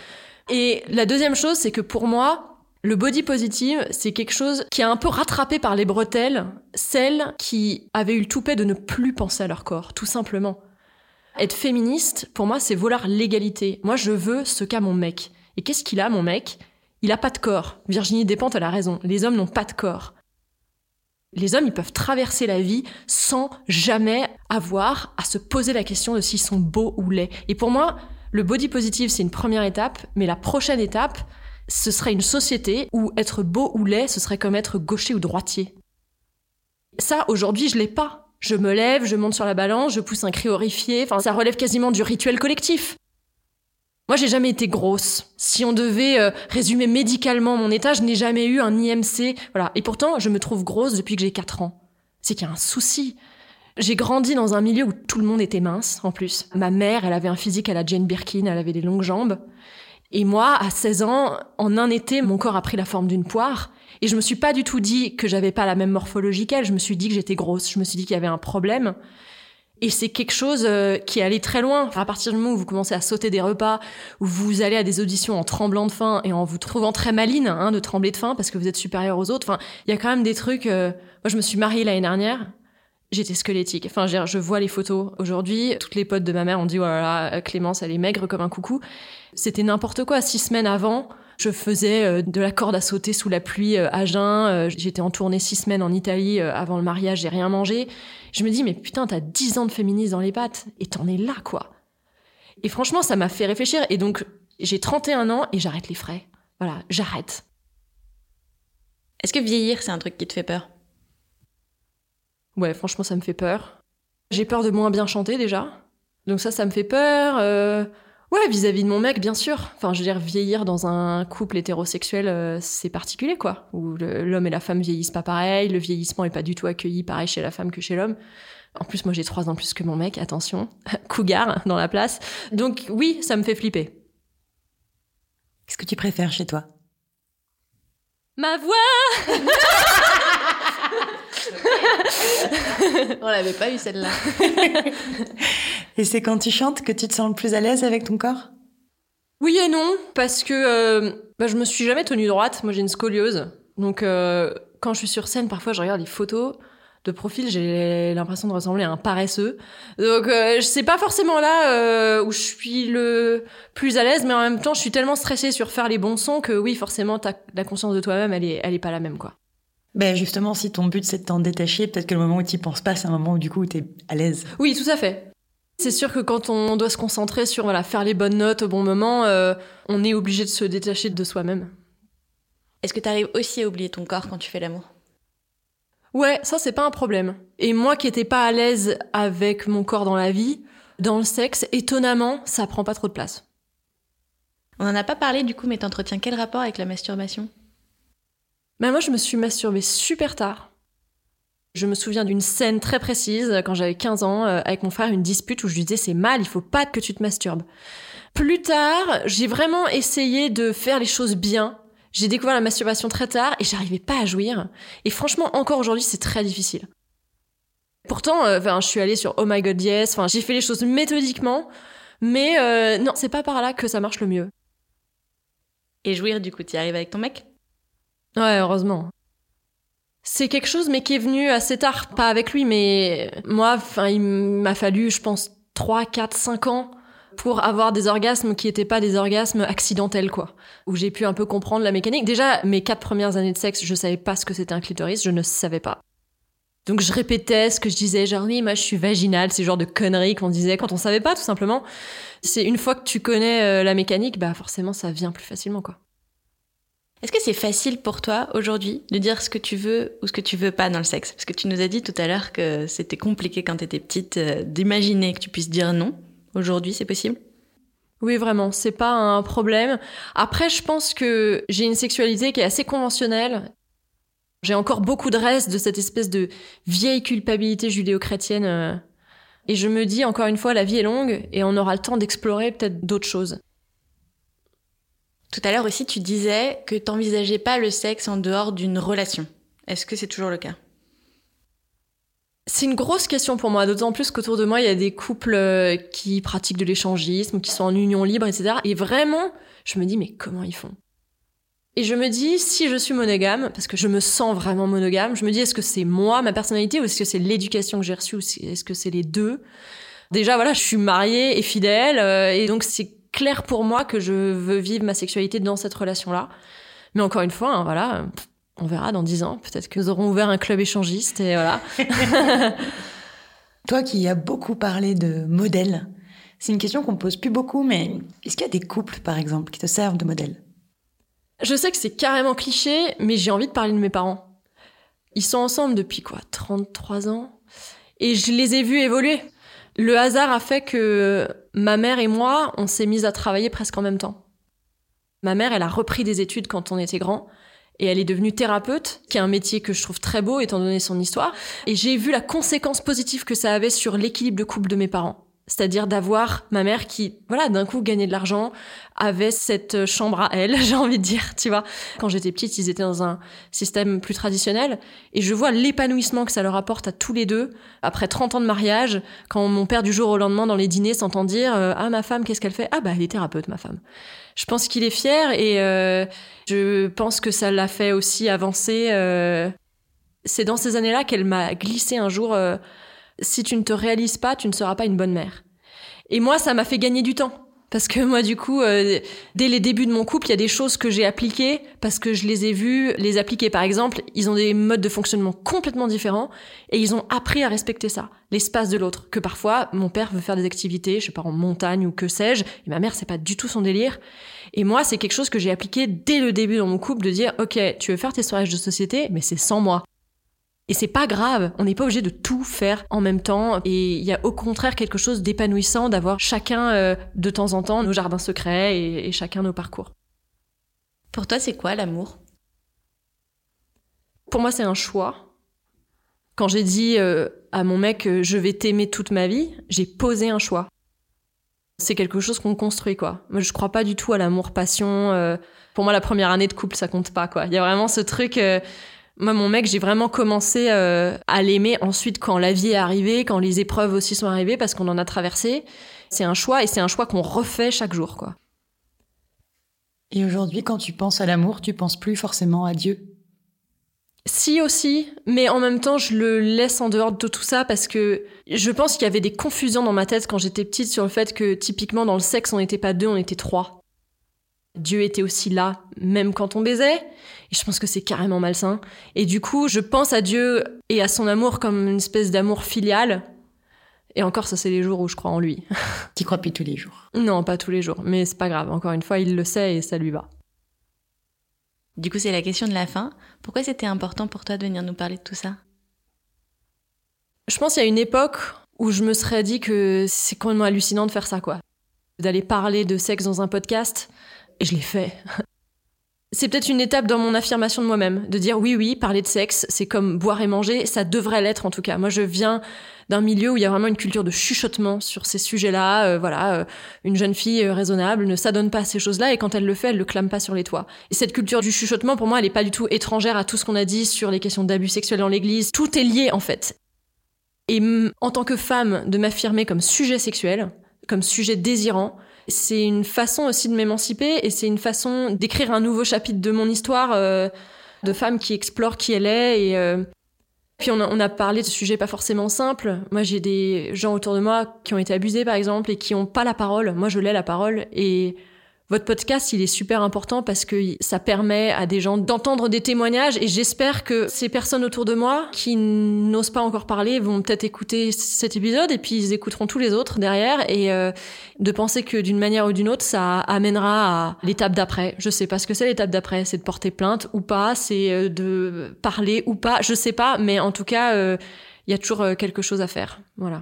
Et la deuxième chose, c'est que pour moi, le body positive, c'est quelque chose qui a un peu rattrapé par les bretelles celles qui avaient eu le toupet de ne plus penser à leur corps, tout simplement. Être féministe, pour moi, c'est vouloir l'égalité. Moi, je veux ce qu'a mon mec. Et qu'est-ce qu'il a, mon mec? Il a pas de corps. Virginie Despentes, a raison. Les hommes n'ont pas de corps. Les hommes, ils peuvent traverser la vie sans jamais avoir à se poser la question de s'ils sont beaux ou laids. Et pour moi, le body positive, c'est une première étape, mais la prochaine étape, ce serait une société où être beau ou laid, ce serait comme être gaucher ou droitier. Ça, aujourd'hui, je l'ai pas. Je me lève, je monte sur la balance, je pousse un cri horrifié, enfin, ça relève quasiment du rituel collectif. Moi, j'ai jamais été grosse. Si on devait euh, résumer médicalement mon état, je n'ai jamais eu un IMC, voilà. Et pourtant, je me trouve grosse depuis que j'ai 4 ans. C'est qu'il y a un souci. J'ai grandi dans un milieu où tout le monde était mince, en plus. Ma mère, elle avait un physique à la Jane Birkin, elle avait des longues jambes. Et moi, à 16 ans, en un été, mon corps a pris la forme d'une poire. Et je me suis pas du tout dit que j'avais pas la même morphologie qu'elle. Je me suis dit que j'étais grosse. Je me suis dit qu'il y avait un problème. Et c'est quelque chose euh, qui est allé très loin. À partir du moment où vous commencez à sauter des repas, où vous allez à des auditions en tremblant de faim et en vous trouvant très maline hein, de trembler de faim parce que vous êtes supérieur aux autres. Enfin, il y a quand même des trucs. euh, Moi, je me suis mariée l'année dernière. J'étais squelettique. Enfin, je, vois les photos aujourd'hui. Toutes les potes de ma mère ont dit, voilà, Clémence, elle est maigre comme un coucou. C'était n'importe quoi. Six semaines avant, je faisais euh, de la corde à sauter sous la pluie euh, à jeun. Euh, j'étais en tournée six semaines en Italie avant le mariage, j'ai rien mangé. Je me dis, mais putain, t'as dix ans de féminisme dans les pattes et t'en es là, quoi. Et franchement, ça m'a fait réfléchir. Et donc, j'ai 31 ans et j'arrête les frais. Voilà, j'arrête. Est-ce que vieillir, c'est un truc qui te fait peur? Ouais, franchement, ça me fait peur. J'ai peur de moins bien chanter déjà. Donc ça, ça me fait peur. Euh... Ouais, vis-à-vis de mon mec, bien sûr. Enfin, je veux dire, vieillir dans un couple hétérosexuel, euh, c'est particulier, quoi. Où l'homme et la femme vieillissent pas pareil, le vieillissement est pas du tout accueilli pareil chez la femme que chez l'homme. En plus, moi, j'ai trois ans plus que mon mec, attention. (laughs) Cougar dans la place. Donc oui, ça me fait flipper. Qu'est-ce que tu préfères chez toi? Ma voix (laughs) On l'avait pas eu celle-là. (laughs) et c'est quand tu chantes que tu te sens le plus à l'aise avec ton corps? Oui et non, parce que euh, bah, je me suis jamais tenue droite. Moi, j'ai une scoliose. Donc, euh, quand je suis sur scène, parfois, je regarde les photos de profil, j'ai l'impression de ressembler à un paresseux. Donc, euh, c'est pas forcément là euh, où je suis le plus à l'aise, mais en même temps, je suis tellement stressée sur faire les bons sons que oui, forcément, la conscience de toi-même, elle est, elle est pas la même, quoi. Ben justement, si ton but c'est de t'en détacher, peut-être que le moment où tu penses pas, c'est un moment où du coup tu es à l'aise. Oui, tout à fait. C'est sûr que quand on doit se concentrer sur voilà, faire les bonnes notes au bon moment, euh, on est obligé de se détacher de soi-même. Est-ce que tu arrives aussi à oublier ton corps quand tu fais l'amour? Ouais, ça c'est pas un problème. Et moi qui étais pas à l'aise avec mon corps dans la vie, dans le sexe, étonnamment, ça prend pas trop de place. On en a pas parlé du coup, mais t'entretiens quel rapport avec la masturbation? Bah moi, je me suis masturbée super tard. Je me souviens d'une scène très précise quand j'avais 15 ans euh, avec mon frère, une dispute où je lui disais c'est mal, il faut pas que tu te masturbes. Plus tard, j'ai vraiment essayé de faire les choses bien. J'ai découvert la masturbation très tard et j'arrivais pas à jouir. Et franchement, encore aujourd'hui, c'est très difficile. Pourtant, euh, je suis allée sur Oh My God Yes, j'ai fait les choses méthodiquement, mais euh, non, c'est pas par là que ça marche le mieux. Et jouir, du coup, y arrives avec ton mec? Ouais, heureusement. C'est quelque chose, mais qui est venu assez tard, pas avec lui, mais moi, enfin, il m'a fallu, je pense, 3, 4, 5 ans pour avoir des orgasmes qui n'étaient pas des orgasmes accidentels, quoi. Où j'ai pu un peu comprendre la mécanique. Déjà, mes quatre premières années de sexe, je savais pas ce que c'était un clitoris, je ne savais pas. Donc je répétais ce que je disais, genre oui, moi je suis vaginale, c'est genre de conneries qu'on disait quand on savait pas, tout simplement. C'est une fois que tu connais euh, la mécanique, bah forcément ça vient plus facilement, quoi. Est-ce que c'est facile pour toi aujourd'hui de dire ce que tu veux ou ce que tu veux pas dans le sexe? Parce que tu nous as dit tout à l'heure que c'était compliqué quand tu étais petite euh, d'imaginer que tu puisses dire non. Aujourd'hui, c'est possible? Oui, vraiment, c'est pas un problème. Après, je pense que j'ai une sexualité qui est assez conventionnelle. J'ai encore beaucoup de restes de cette espèce de vieille culpabilité judéo-chrétienne. Euh, et je me dis, encore une fois, la vie est longue et on aura le temps d'explorer peut-être d'autres choses. Tout à l'heure aussi, tu disais que tu n'envisageais pas le sexe en dehors d'une relation. Est-ce que c'est toujours le cas? C'est une grosse question pour moi, d'autant plus qu'autour de moi, il y a des couples euh, qui pratiquent de l'échangisme, qui sont en union libre, etc. Et vraiment, je me dis, mais comment ils font? Et je me dis, si je suis monogame, parce que je me sens vraiment monogame, je me dis, est-ce que c'est moi, ma personnalité, ou est-ce que c'est l'éducation que j'ai reçue, ou est-ce que c'est les deux? Déjà, voilà, je suis mariée et fidèle, euh, et donc c'est clair pour moi que je veux vivre ma sexualité dans cette relation-là. Mais encore une fois, hein, voilà, on verra dans dix ans. Peut-être que nous aurons ouvert un club échangiste et voilà. (laughs) Toi qui as beaucoup parlé de modèles, c'est une question qu'on pose plus beaucoup, mais est-ce qu'il y a des couples, par exemple, qui te servent de modèle Je sais que c'est carrément cliché, mais j'ai envie de parler de mes parents. Ils sont ensemble depuis quoi? 33 ans? Et je les ai vus évoluer. Le hasard a fait que ma mère et moi, on s'est mis à travailler presque en même temps. Ma mère, elle a repris des études quand on était grand et elle est devenue thérapeute, qui est un métier que je trouve très beau étant donné son histoire. Et j'ai vu la conséquence positive que ça avait sur l'équilibre de couple de mes parents. C'est-à-dire d'avoir ma mère qui, voilà, d'un coup gagnait de l'argent, avait cette chambre à elle, (laughs) j'ai envie de dire, tu vois. Quand j'étais petite, ils étaient dans un système plus traditionnel et je vois l'épanouissement que ça leur apporte à tous les deux après 30 ans de mariage, quand mon père du jour au lendemain dans les dîners s'entend dire euh, "Ah ma femme, qu'est-ce qu'elle fait? Ah bah elle est thérapeute ma femme." Je pense qu'il est fier et euh, je pense que ça l'a fait aussi avancer euh, C'est dans ces années-là qu'elle m'a glissé un jour euh, si tu ne te réalises pas, tu ne seras pas une bonne mère. Et moi, ça m'a fait gagner du temps. Parce que moi, du coup, euh, dès les débuts de mon couple, il y a des choses que j'ai appliquées parce que je les ai vues les appliquer. Par exemple, ils ont des modes de fonctionnement complètement différents et ils ont appris à respecter ça, l'espace de l'autre. Que parfois, mon père veut faire des activités, je sais pas, en montagne ou que sais-je, et ma mère, c'est pas du tout son délire. Et moi, c'est quelque chose que j'ai appliqué dès le début dans mon couple de dire, ok, tu veux faire tes soirages de société, mais c'est sans moi. Et c'est pas grave, on n'est pas obligé de tout faire en même temps. Et il y a au contraire quelque chose d'épanouissant d'avoir chacun euh, de temps en temps nos jardins secrets et, chacun nos parcours. Pour toi, c'est quoi l'amour? Pour moi, c'est un choix. Quand j'ai dit euh, à mon mec je vais t'aimer toute ma vie, j'ai posé un choix. C'est quelque chose qu'on construit, quoi. Moi, je crois pas du tout à l'amour-passion. Euh. pour moi, la première année de couple, ça compte pas, quoi. Il y a vraiment ce truc moi, mon mec, j'ai vraiment commencé euh, à l'aimer ensuite quand la vie est arrivée, quand les épreuves aussi sont arrivées, parce qu'on en a traversé. C'est un choix et c'est un choix qu'on refait chaque jour, quoi. Et aujourd'hui, quand tu penses à l'amour, tu penses plus forcément à Dieu? Si aussi, mais en même temps, je le laisse en dehors de tout ça parce que je pense qu'il y avait des confusions dans ma tête quand j'étais petite sur le fait que typiquement dans le sexe, on n'était pas deux, on était trois. Dieu était aussi là, même quand on baisait. Et je pense que c'est carrément malsain. Et du coup, je pense à Dieu et à son amour comme une espèce d'amour filial. Et encore, ça, c'est les jours où je crois en lui. (laughs) Tu crois plus tous les jours Non, pas tous les jours. Mais c'est pas grave. Encore une fois, il le sait et ça lui va. Du coup, c'est la question de la fin. Pourquoi c'était important pour toi de venir nous parler de tout ça? Je pense qu'il y a une époque où je me serais dit que c'est complètement hallucinant de faire ça, quoi. D'aller parler de sexe dans un podcast, et je l'ai fait. C'est peut-être une étape dans mon affirmation de moi-même, de dire oui, oui, parler de sexe, c'est comme boire et manger, ça devrait l'être en tout cas. Moi, je viens d'un milieu où il y a vraiment une culture de chuchotement sur ces sujets-là. Euh, voilà, euh, une jeune fille euh, raisonnable ne s'adonne pas à ces choses-là et quand elle le fait, elle le clame pas sur les toits. Et cette culture du chuchotement, pour moi, elle est pas du tout étrangère à tout ce qu'on a dit sur les questions d'abus sexuels dans l'Église. Tout est lié en fait. Et en tant que femme, de m'affirmer comme sujet sexuel, comme sujet désirant, c'est une façon aussi de m'émanciper et c'est une façon d'écrire un nouveau chapitre de mon histoire euh, de femme qui explore qui elle est. Et euh, puis on a, on a, parlé de sujets pas forcément simples. Moi j'ai des gens autour de moi qui ont été abusés par exemple et qui ont pas la parole. Moi je l'ai la parole et votre podcast, il est super important parce que ça permet à des gens d'entendre des témoignages et j'espère que ces personnes autour de moi qui n'osent pas encore parler vont peut-être écouter cet épisode et puis ils écouteront tous les autres derrière et euh, de penser que d'une manière ou d'une autre, ça amènera à l'étape d'après. Je sais pas ce que c'est l'étape d'après, c'est de porter plainte ou pas, c'est euh, de parler ou pas, je sais pas, mais en tout cas, euh, il y a toujours quelque chose à faire. Voilà.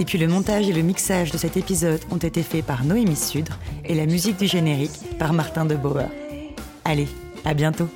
et puis le montage et le mixage de cet épisode ont été faits par Noémie Sudre et la musique du générique par Martin de Bauer. Allez, à bientôt.